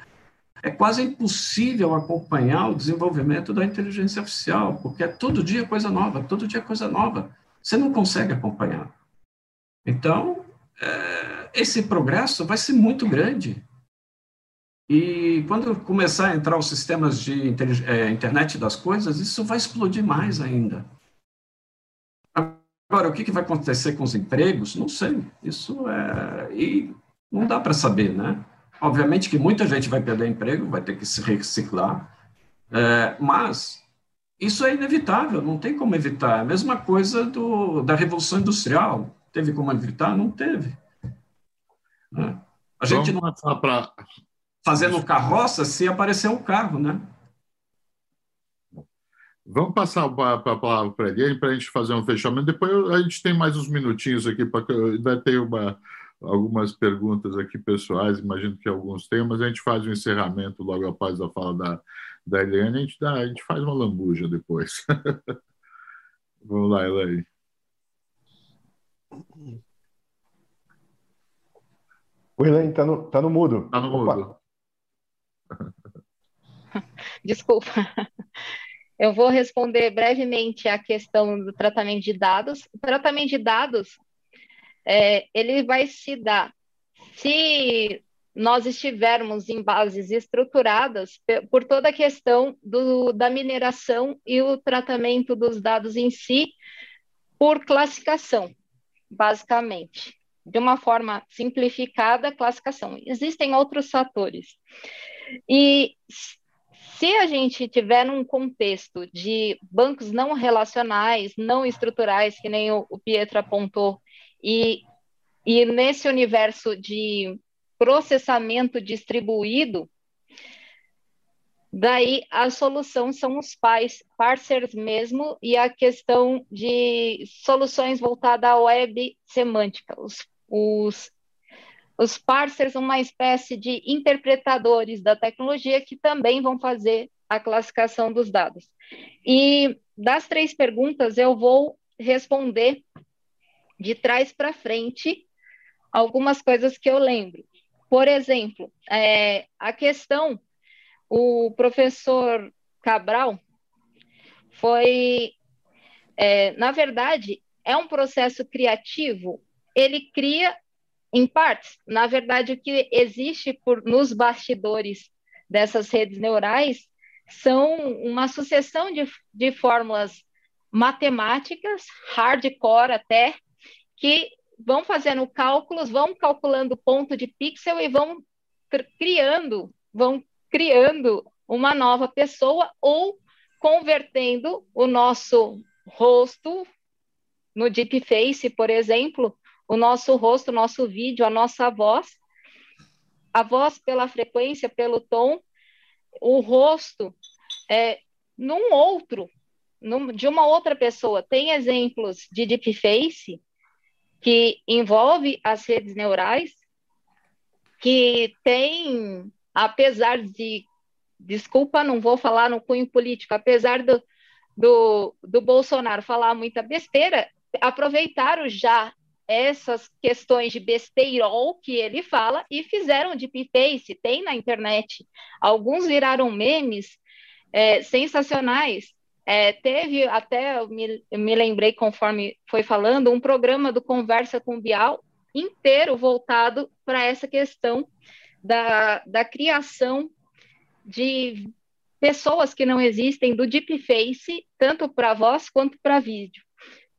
é quase impossível acompanhar o desenvolvimento da inteligência artificial, porque é todo dia coisa nova, todo dia coisa nova. Você não consegue acompanhar. Então, é, esse progresso vai ser muito grande. E quando começar a entrar os sistemas de é, internet das coisas, isso vai explodir mais ainda. Agora, o que, que vai acontecer com os empregos? Não sei. Isso é. E não dá para saber, né? Obviamente que muita gente vai perder emprego, vai ter que se reciclar, é, mas isso é inevitável, não tem como evitar. É a mesma coisa do, da Revolução Industrial. Teve como evitar? Não teve. Né? A gente não está pra... fazendo carroça se aparecer um carro, né? Vamos passar a palavra para ele, para a gente fazer um fechamento. Depois a gente tem mais uns minutinhos aqui, porque vai ter uma, algumas perguntas aqui pessoais, imagino que alguns temas, a gente faz o um encerramento logo após a fala da, da Eliane, a gente, dá, a gente faz uma lambuja depois. Vamos lá, Elaine. O Elaine está no, tá no mudo. Está no Opa. mudo. Desculpa. Eu vou responder brevemente a questão do tratamento de dados. O tratamento de dados é, ele vai se dar se nós estivermos em bases estruturadas por toda a questão do, da mineração e o tratamento dos dados em si por classificação, basicamente. De uma forma simplificada, classificação. Existem outros fatores. E se a gente tiver um contexto de bancos não relacionais, não estruturais, que nem o, o Pietro apontou, e, e nesse universo de processamento distribuído, daí a solução são os pais, parceiros mesmo, e a questão de soluções voltadas à web semântica. Os, os, os parceiros são uma espécie de interpretadores da tecnologia que também vão fazer a classificação dos dados. E das três perguntas, eu vou responder de trás para frente algumas coisas que eu lembro. Por exemplo, é, a questão, o professor Cabral foi, é, na verdade, é um processo criativo, ele cria em partes. Na verdade, o que existe por, nos bastidores dessas redes neurais são uma sucessão de, de fórmulas matemáticas, hardcore até, que vão fazendo cálculos, vão calculando ponto de pixel e vão criando, vão criando uma nova pessoa ou convertendo o nosso rosto no deepface, por exemplo, o nosso rosto, o nosso vídeo, a nossa voz, a voz pela frequência, pelo tom, o rosto é, num outro, num, de uma outra pessoa. Tem exemplos de deepface que envolve as redes neurais, que tem, apesar de, desculpa, não vou falar no cunho político, apesar do, do, do Bolsonaro falar muita besteira, aproveitaram já essas questões de besteirol que ele fala e fizeram de deepface, tem na internet. Alguns viraram memes é, sensacionais. É, teve até, eu me, eu me lembrei conforme foi falando, um programa do Conversa com Bial inteiro voltado para essa questão da, da criação de pessoas que não existem do deepface, tanto para voz quanto para vídeo.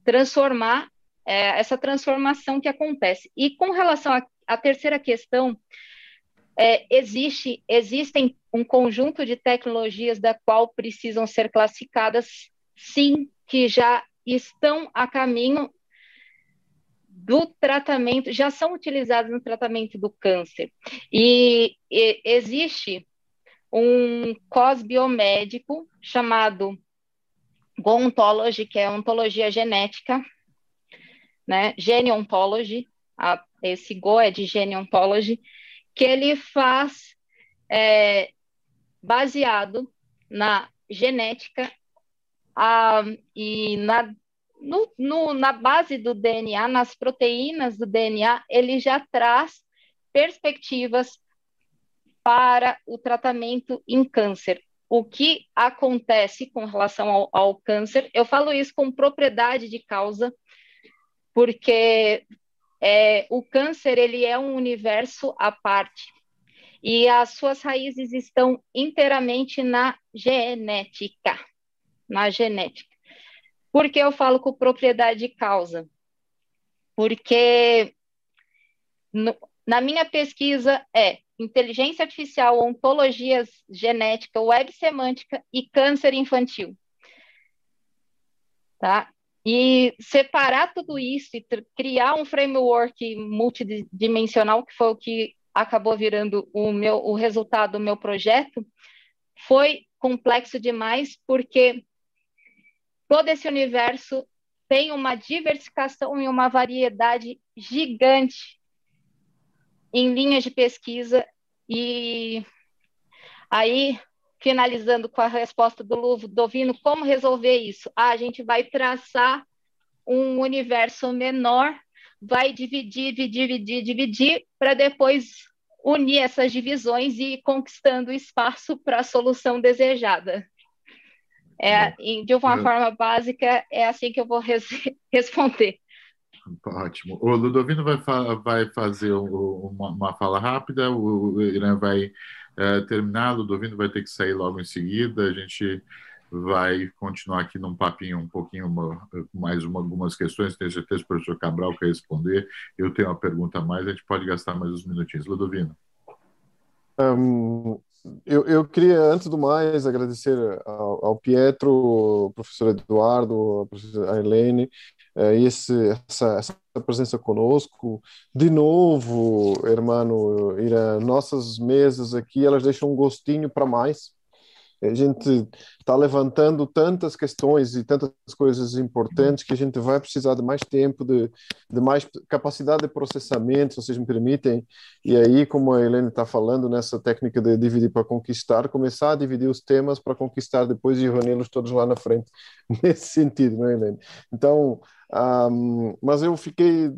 Transformar é, essa transformação que acontece. E com relação à terceira questão, é, existe, existem um conjunto de tecnologias da qual precisam ser classificadas, sim, que já estão a caminho do tratamento, já são utilizadas no tratamento do câncer. E, e existe um cosbiomédico chamado Gontology, que é ontologia genética, né? Geneontology, a, esse Go é de Geneontology, que ele faz é, baseado na genética a, e na, no, no, na base do DNA, nas proteínas do DNA, ele já traz perspectivas para o tratamento em câncer. O que acontece com relação ao, ao câncer? Eu falo isso com propriedade de causa, porque é, o câncer ele é um universo à parte e as suas raízes estão inteiramente na genética, na genética. Por que eu falo com propriedade de causa? Porque no, na minha pesquisa é inteligência artificial, ontologia genética, web semântica e câncer infantil. Tá? E separar tudo isso e criar um framework multidimensional, que foi o que acabou virando o meu o resultado do meu projeto, foi complexo demais porque todo esse universo tem uma diversificação e uma variedade gigante em linhas de pesquisa. E aí finalizando com a resposta do Luvo Dovino, como resolver isso? Ah, a gente vai traçar um universo menor, vai dividir, dividir, dividir, dividir, para depois unir essas divisões e ir conquistando espaço para a solução desejada. É, de uma é. forma básica, é assim que eu vou res responder. Ótimo. O Ludovino vai, fa vai fazer uma, uma, fala rápida, o Irã vai é, terminar, o Ludovino vai ter que sair logo em seguida, a gente vai continuar aqui num papinho um pouquinho uma, mais uma, algumas questões, tenho certeza que o professor Cabral quer responder, eu tenho uma pergunta a mais, a gente pode gastar mais uns minutinhos. Ludovino. Um, eu, eu, queria, antes do mais, agradecer ao, ao Pietro, ao professor Eduardo, a Helene, é, esse, essa, essa presença conosco. De novo, irmão, nossas mesas aqui, elas deixam um gostinho para mais. A gente está levantando tantas questões e tantas coisas importantes que a gente vai precisar de mais tempo, de, de mais capacidade de processamento, se vocês me permitem. E aí, como a Helene está falando nessa técnica de dividir para conquistar, começar a dividir os temas para conquistar depois e reuni-los todos lá na frente, nesse sentido, não é, Helene? Então, um, mas eu fiquei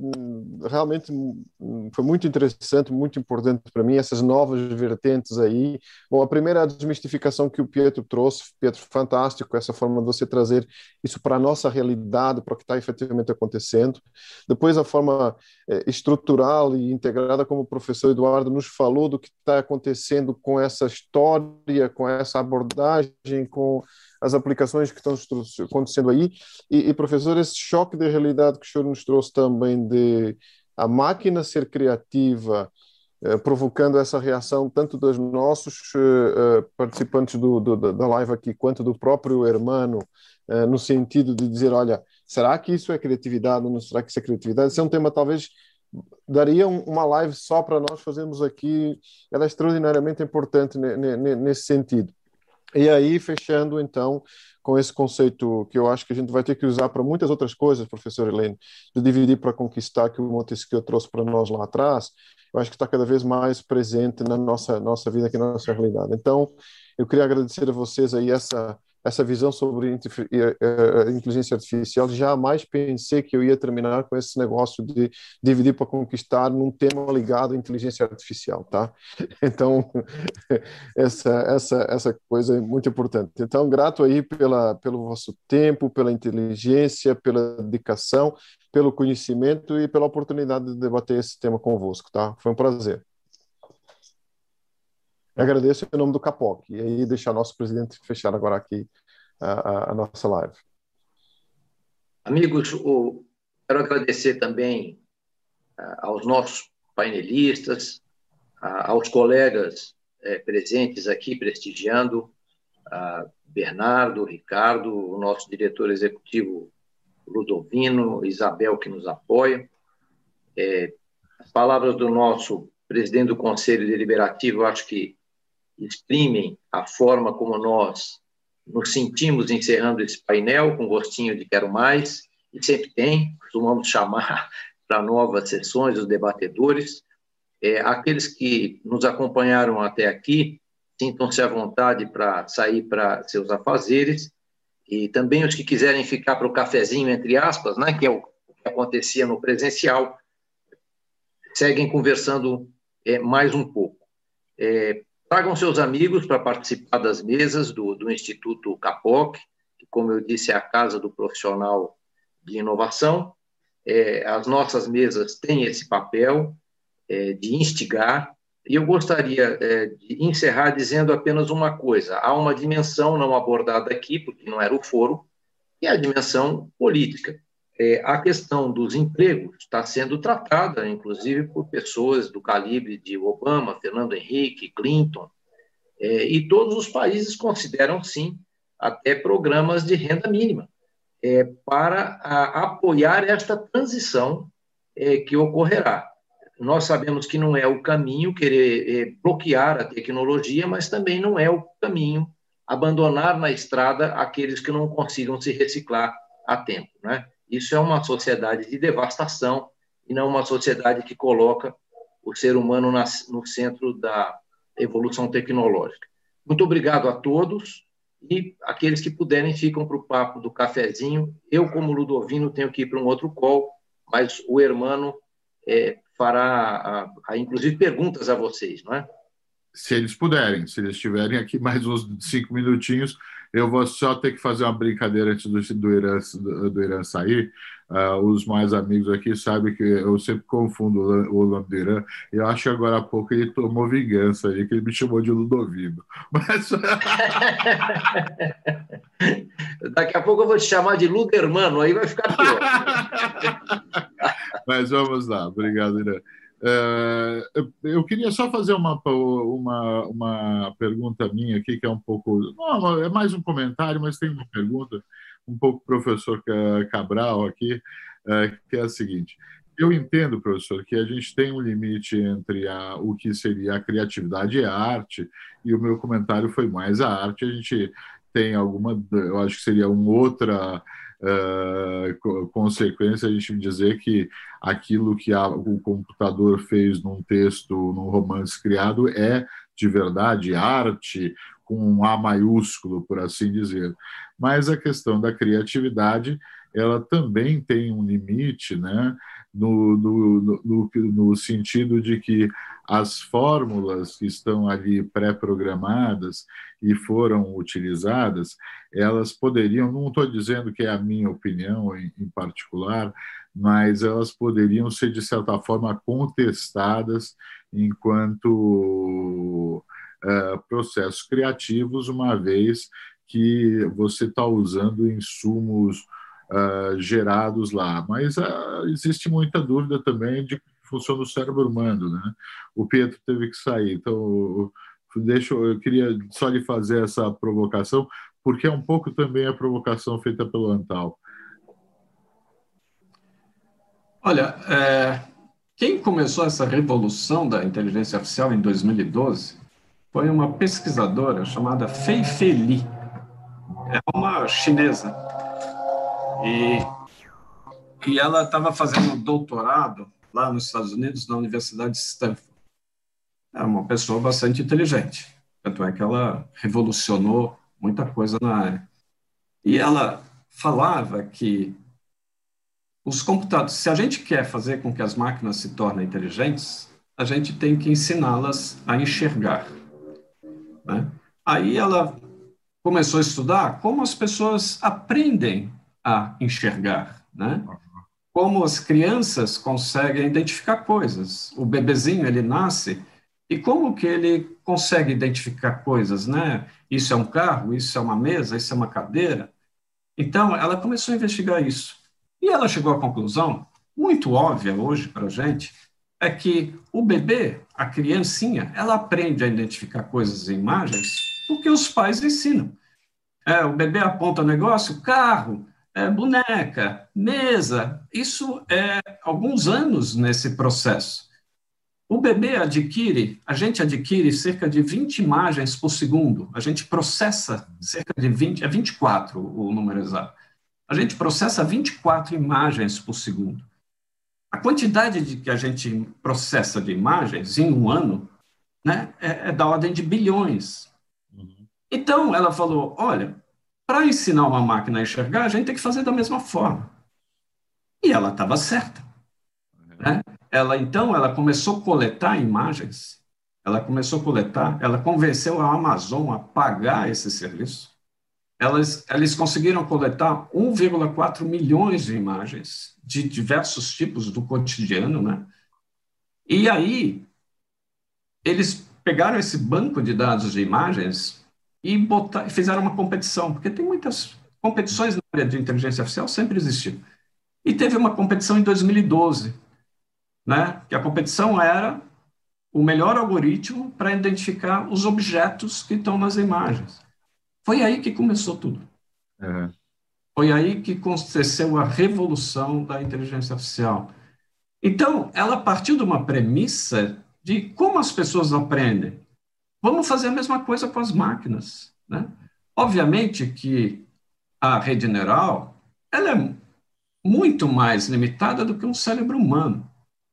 realmente foi muito interessante, muito importante para mim essas novas vertentes aí. Bom, a primeira é a desmistificação que o Pietro trouxe, Pietro, fantástico essa forma de você trazer isso para a nossa realidade, para o que está efetivamente acontecendo. Depois a forma é, estrutural e integrada como o professor Eduardo nos falou do que está acontecendo com essa história, com essa abordagem, com as aplicações que estão acontecendo aí. E, e, professor, esse choque de realidade que o senhor nos trouxe também de a máquina ser criativa, eh, provocando essa reação tanto dos nossos eh, participantes do, do, da live aqui, quanto do próprio hermano, eh, no sentido de dizer, olha, será que isso é criatividade? Não será que isso é criatividade? Esse é um tema talvez daria uma live só para nós fazermos aqui, ela é extraordinariamente importante nesse sentido. E aí, fechando, então, com esse conceito que eu acho que a gente vai ter que usar para muitas outras coisas, professor Helene, de dividir para conquistar que o Montesquieu trouxe para nós lá atrás, eu acho que está cada vez mais presente na nossa, nossa vida, aqui na nossa realidade. Então, eu queria agradecer a vocês aí essa essa visão sobre inteligência artificial, jamais pensei que eu ia terminar com esse negócio de dividir para conquistar num tema ligado à inteligência artificial, tá? Então, essa, essa, essa coisa é muito importante. Então, grato aí pela, pelo vosso tempo, pela inteligência, pela dedicação, pelo conhecimento e pela oportunidade de debater esse tema convosco, tá? Foi um prazer. Agradeço em nome do Capoc. E aí deixar nosso presidente fechar agora aqui a, a, nossa live. Amigos, o, quero agradecer também aos nossos painelistas, aos colegas uh, presentes aqui prestigiando, Bernardo, Ricardo, o nosso diretor executivo Ludovino, Isabel, que nos apoia. É, as palavras do nosso presidente do Conselho Deliberativo, acho que exprimem a forma como nós nos sentimos encerrando esse painel com gostinho de quero mais, e sempre tem, costumamos chamar para novas sessões os debatedores. É, aqueles que nos acompanharam até aqui, sintam-se à vontade para sair para seus afazeres, e também os que quiserem ficar para o cafezinho, entre aspas, né, que é o que acontecia no presencial, seguem conversando é, mais um pouco. É, Tragam seus amigos para participar das mesas do, do Instituto CAPOC, que, como eu disse, é a casa do profissional de inovação. É, as nossas mesas têm esse papel é, de instigar, e eu gostaria é, de encerrar dizendo apenas uma coisa: há uma dimensão não abordada aqui, porque não era o foro, que é a dimensão política é, a questão dos empregos está sendo tratada, inclusive, por pessoas do calibre de Obama, Fernando Henrique, Clinton, é, e todos os países consideram, sim, até programas de renda mínima, é, para a, apoiar esta transição é, que ocorrerá. Nós sabemos que não é o caminho querer é, bloquear a tecnologia, mas também não é o caminho abandonar na estrada aqueles que não consigam se reciclar a tempo, né? Isso é uma sociedade de devastação e não uma sociedade que coloca o ser humano no centro da evolução tecnológica. Muito obrigado a todos e aqueles que puderem ficam para o papo do cafezinho. Eu, como Ludovino, tenho que ir para um outro call, mas o Hermano é, fará, a, a, inclusive, perguntas a vocês, não é? Se eles puderem, se eles estiverem aqui mais uns cinco minutinhos, eu vou só ter que fazer uma brincadeira antes do, do, Irã, do, do Irã sair. Uh, os mais amigos aqui sabem que eu sempre confundo o nome do Irã. Eu acho que agora há pouco ele tomou vingança aí, que ele me chamou de Ludovino. Mas... Daqui a pouco eu vou te chamar de Ludermano, aí vai ficar pior. Mas vamos lá, obrigado, Irã. É, eu queria só fazer uma, uma, uma pergunta minha aqui, que é um pouco. Não, é mais um comentário, mas tem uma pergunta, um pouco professor Cabral aqui, é, que é a seguinte. Eu entendo, professor, que a gente tem um limite entre a, o que seria a criatividade e a arte, e o meu comentário foi mais a arte. A gente tem alguma, eu acho que seria uma outra uh, consequência a gente dizer que aquilo que a, o computador fez num texto, num romance criado, é de verdade arte, com um A maiúsculo, por assim dizer. Mas a questão da criatividade, ela também tem um limite, né? No, no, no, no, sentido de que as fórmulas que estão ali pré-programadas e foram utilizadas, elas poderiam, não estou dizendo que é a minha opinião em, em particular, mas elas poderiam ser, de certa forma, contestadas enquanto uh, processos criativos, uma vez que você está usando insumos uh, gerados lá. Mas uh, existe muita dúvida também de funciona o cérebro humano. Né? O Pietro teve que sair, então deixa, eu queria só lhe fazer essa provocação, porque é um pouco também a provocação feita pelo Antal. Olha, é, quem começou essa revolução da inteligência artificial em 2012 foi uma pesquisadora chamada Fei Feli. É uma chinesa. E, e ela estava fazendo doutorado lá nos Estados Unidos, na Universidade de Stanford. É uma pessoa bastante inteligente. Tanto é que ela revolucionou muita coisa na área. E ela falava que os computadores, se a gente quer fazer com que as máquinas se tornem inteligentes, a gente tem que ensiná-las a enxergar. Né? Aí ela começou a estudar como as pessoas aprendem a enxergar, né? Como as crianças conseguem identificar coisas. O bebezinho ele nasce e como que ele consegue identificar coisas, né? Isso é um carro, isso é uma mesa, isso é uma cadeira. Então ela começou a investigar isso e ela chegou à conclusão muito óbvia hoje para a gente é que o bebê, a criancinha, ela aprende a identificar coisas em imagens porque os pais ensinam. É, o bebê aponta o negócio, carro, é, boneca, mesa. Isso é alguns anos nesse processo. O bebê adquire, a gente adquire cerca de 20 imagens por segundo. A gente processa cerca de 20, é 24 o número exato. A gente processa 24 imagens por segundo. A quantidade de que a gente processa de imagens em um ano né, é, é da ordem de bilhões. Uhum. Então, ela falou: olha, para ensinar uma máquina a enxergar, a gente tem que fazer da mesma forma. E ela estava certa. Né? Ela, então, ela começou a coletar imagens, ela começou a coletar, ela convenceu a Amazon a pagar esse serviço elas, eles conseguiram coletar 1,4 milhões de imagens de diversos tipos do cotidiano, né? E aí, eles pegaram esse banco de dados de imagens e botar, fizeram uma competição, porque tem muitas competições na área de inteligência artificial, sempre existiu. E teve uma competição em 2012, né? Que a competição era o melhor algoritmo para identificar os objetos que estão nas imagens. Foi aí que começou tudo. Uhum. Foi aí que aconteceu a revolução da inteligência artificial. Então, ela partiu de uma premissa de como as pessoas aprendem. Vamos fazer a mesma coisa com as máquinas. Né? Obviamente que a rede neural ela é muito mais limitada do que um cérebro humano.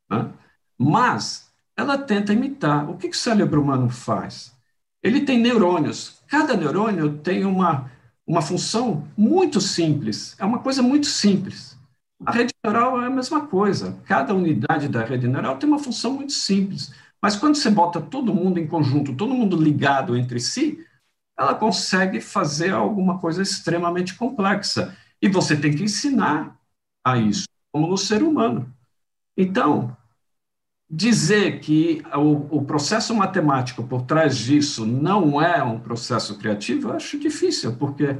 Né? Mas ela tenta imitar. O que, que o cérebro humano faz? Ele tem neurônios Cada neurônio tem uma, uma função muito simples, é uma coisa muito simples. A rede neural é a mesma coisa. Cada unidade da rede neural tem uma função muito simples. Mas quando você bota todo mundo em conjunto, todo mundo ligado entre si, ela consegue fazer alguma coisa extremamente complexa. E você tem que ensinar a isso, como no ser humano. Então, dizer que o, o, processo matemático por trás disso não é um processo criativo, eu acho difícil, porque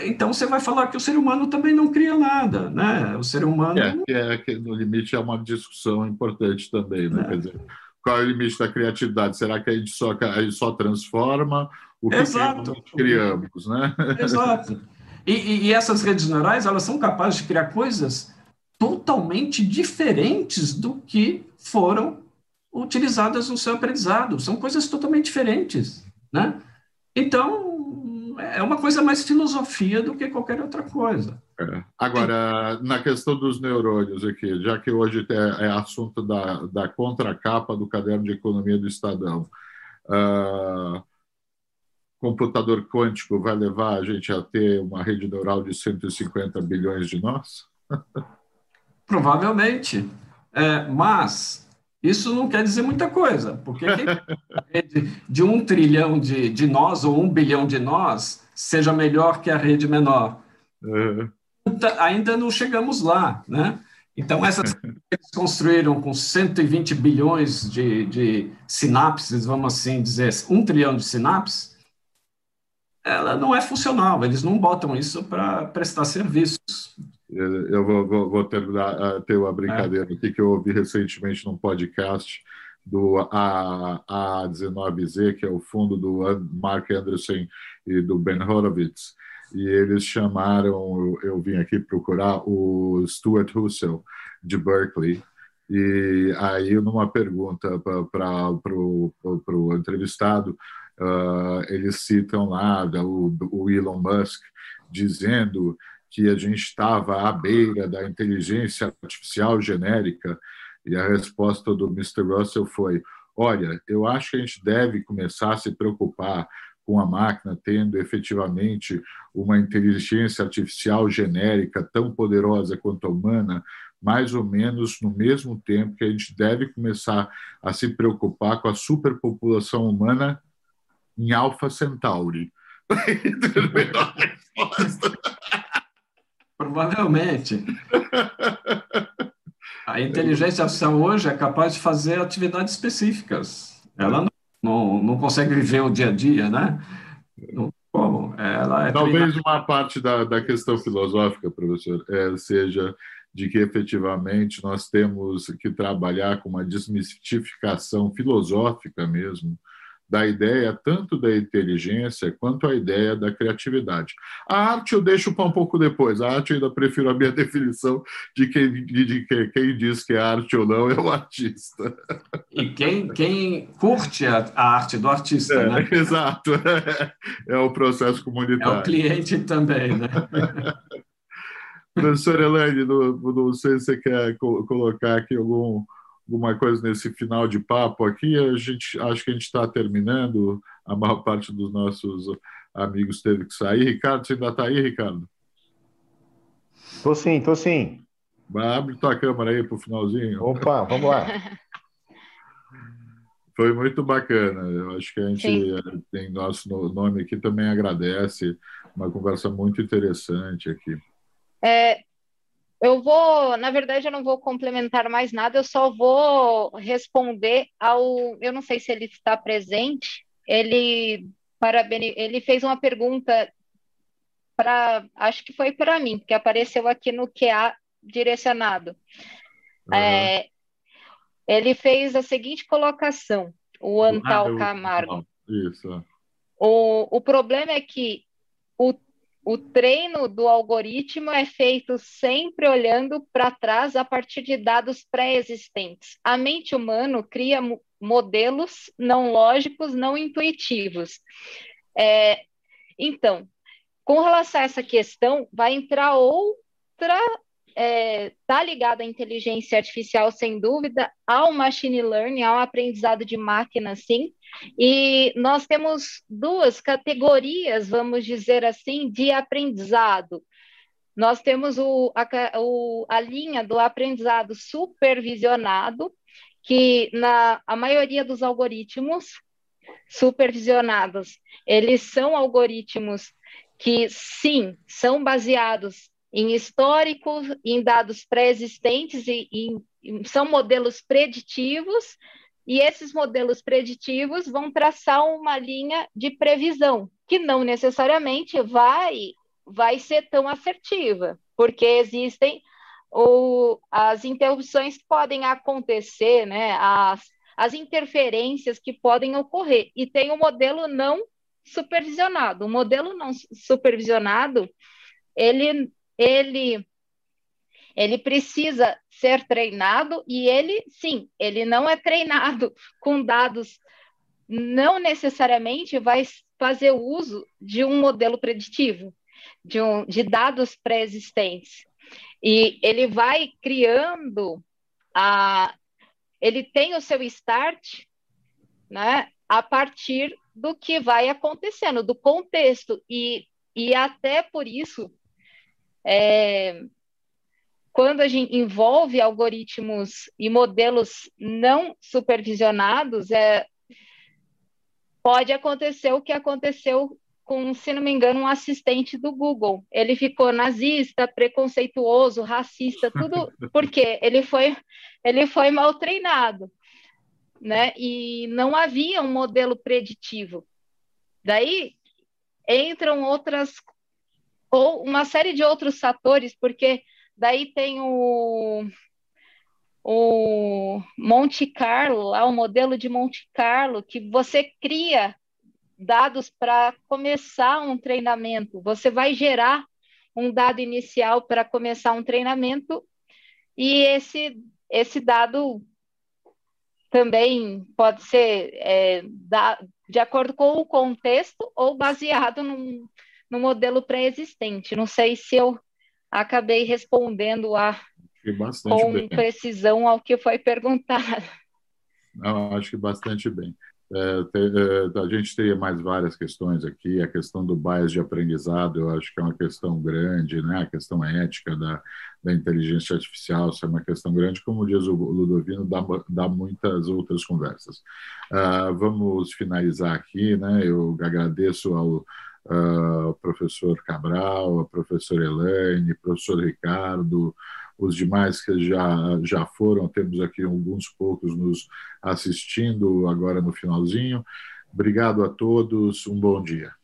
então você vai falar que o ser humano também não cria nada, né? O ser humano é, que é que no limite é uma discussão importante também, né? É. Quer dizer, qual é o limite da criatividade? Será que a gente só a gente só transforma o que Exato. criamos, né? Exato. E, e, e essas redes neurais elas são capazes de criar coisas totalmente diferentes do que foram utilizadas no seu aprendizado. São coisas totalmente diferentes, né? Então, é uma coisa mais filosofia do que qualquer outra coisa. É. Agora, na questão dos neurônios aqui, já que hoje é, é assunto da, da contracapa do caderno de economia do Estadão, uh, computador quântico vai levar a gente a ter uma rede neural de 150 bilhões de nós? Provavelmente. É, mas isso não quer dizer muita coisa, porque rede de um trilhão de, de nós ou um bilhão de nós seja melhor que a rede menor. Uhum. Ainda não chegamos lá, né? Então, essas que eles construíram com 120 bilhões de, de sinapses, vamos assim dizer, um trilhão de sinapses, ela não é funcional, eles não botam isso para prestar serviços. Eu vou, vou, vou terminar, ter uma brincadeira aqui que eu ouvi recentemente num podcast do A, A19Z, que é o fundo do Mark Anderson e do Ben Horowitz, e eles chamaram, eu vim aqui procurar o Stuart Russell, de Berkeley, E aí, numa pergunta para o entrevistado, uh, eles citam lá o, o Elon Musk dizendo que a gente estava à beira da inteligência artificial genérica, e a resposta do Mr. Russell foi: olha, eu acho que a gente deve começar a se preocupar com a máquina tendo efetivamente uma inteligência artificial genérica tão poderosa quanto a humana, mais ou menos no mesmo tempo que a gente deve começar a se preocupar com a superpopulação humana em Alpha Centauri. Provavelmente. A inteligência artificial hoje é capaz de fazer atividades específicas. Ela não, não, não consegue viver o dia a dia, né? Não, como? Ela é Talvez treinada... uma parte da, da questão filosófica, professor, é, seja de que efetivamente nós temos que trabalhar com uma desmistificação filosófica mesmo da ideia tanto da inteligência quanto a ideia da criatividade. A arte eu deixo para um pouco depois. A arte eu ainda prefiro a minha definição de quem, de que, quem diz que é arte ou não é o artista. E quem, quem curte a, a arte do artista, é, né? Exato. É, é o processo comunitário. É o cliente também, né? Professor Elaine, não, não sei se você quer colocar aqui algum alguma coisa nesse final de papo aqui. A gente acho que a gente está terminando. A maior parte dos nossos amigos teve que sair. Ricardo, você ainda está aí, Ricardo? Tô sim, tô sim. Abre tua câmera aí para o finalzinho. Opa, vamos lá. Foi muito bacana. Eu acho que a gente Sim. tem nosso nome aqui também agradece. Uma conversa muito interessante aqui. É, eu vou, na verdade, eu não vou complementar mais nada, eu só vou responder ao. Eu não sei se ele está presente. Ele, parabeni, ele fez uma pergunta para. Acho que foi para mim, que apareceu aqui no QA direcionado. Uhum. É, ele fez a seguinte colocação, o Antal ah, Camargo. Isso. O, o problema é que o treino do algoritmo é feito sempre olhando para trás a partir de dados pré-existentes. A mente humana cria modelos não lógicos, não intuitivos. É, então, com relação a essa questão, vai entrar outra está é, tá ligado à inteligência artificial, sem dúvida, ao machine learning, ao aprendizado de máquina, sim. E nós temos duas categorias, vamos dizer assim, de aprendizado. Nós temos o, a, o, a linha do aprendizado supervisionado, que na a maioria dos algoritmos supervisionados, eles são algoritmos que, sim, são baseados em históricos, em dados pré-existentes e, e são modelos preditivos, e esses modelos preditivos vão traçar uma linha de previsão, que não necessariamente vai, vai ser tão assertiva, porque existem o, as interrupções que podem acontecer, né, as, as interferências que podem ocorrer, e tem o modelo não supervisionado. O modelo não supervisionado, ele ele ele precisa ser treinado e ele, sim, ele não é treinado com dados, não necessariamente vai fazer uso de um modelo preditivo, de, um, de dados pré-existentes. E ele vai criando a. Ele tem o seu start né, a partir do que vai acontecendo, do contexto. E, e até por isso é, quando a gente envolve algoritmos e modelos não supervisionados, é, pode acontecer o que aconteceu com, se não me engano, um assistente do Google. Ele ficou nazista, preconceituoso, racista, tudo porque ele foi, ele foi mal treinado, né? E não havia um modelo preditivo. Daí entram outras ou uma série de outros fatores, porque daí tem o, o Monte Carlo, lá o modelo de Monte Carlo, que você cria dados para começar um treinamento. Você vai gerar um dado inicial para começar um treinamento e esse esse dado também pode ser é, da, de acordo com o contexto ou baseado num, no modelo pré-existente. Não sei se eu acabei respondendo a, com bem. precisão ao que foi perguntado. Não, acho que bastante bem. É, é, a gente teria mais várias questões aqui. A questão do bias de aprendizado, eu acho que é uma questão grande, né? A questão ética da, da inteligência artificial, isso é uma questão grande. Como diz o Ludovino, dá, dá muitas outras conversas. Uh, vamos finalizar aqui, né? Eu agradeço ao uh, professor Cabral, a professora Elaine, professor Ricardo, os demais que já, já foram, temos aqui alguns poucos nos assistindo agora no finalzinho. Obrigado a todos, um bom dia.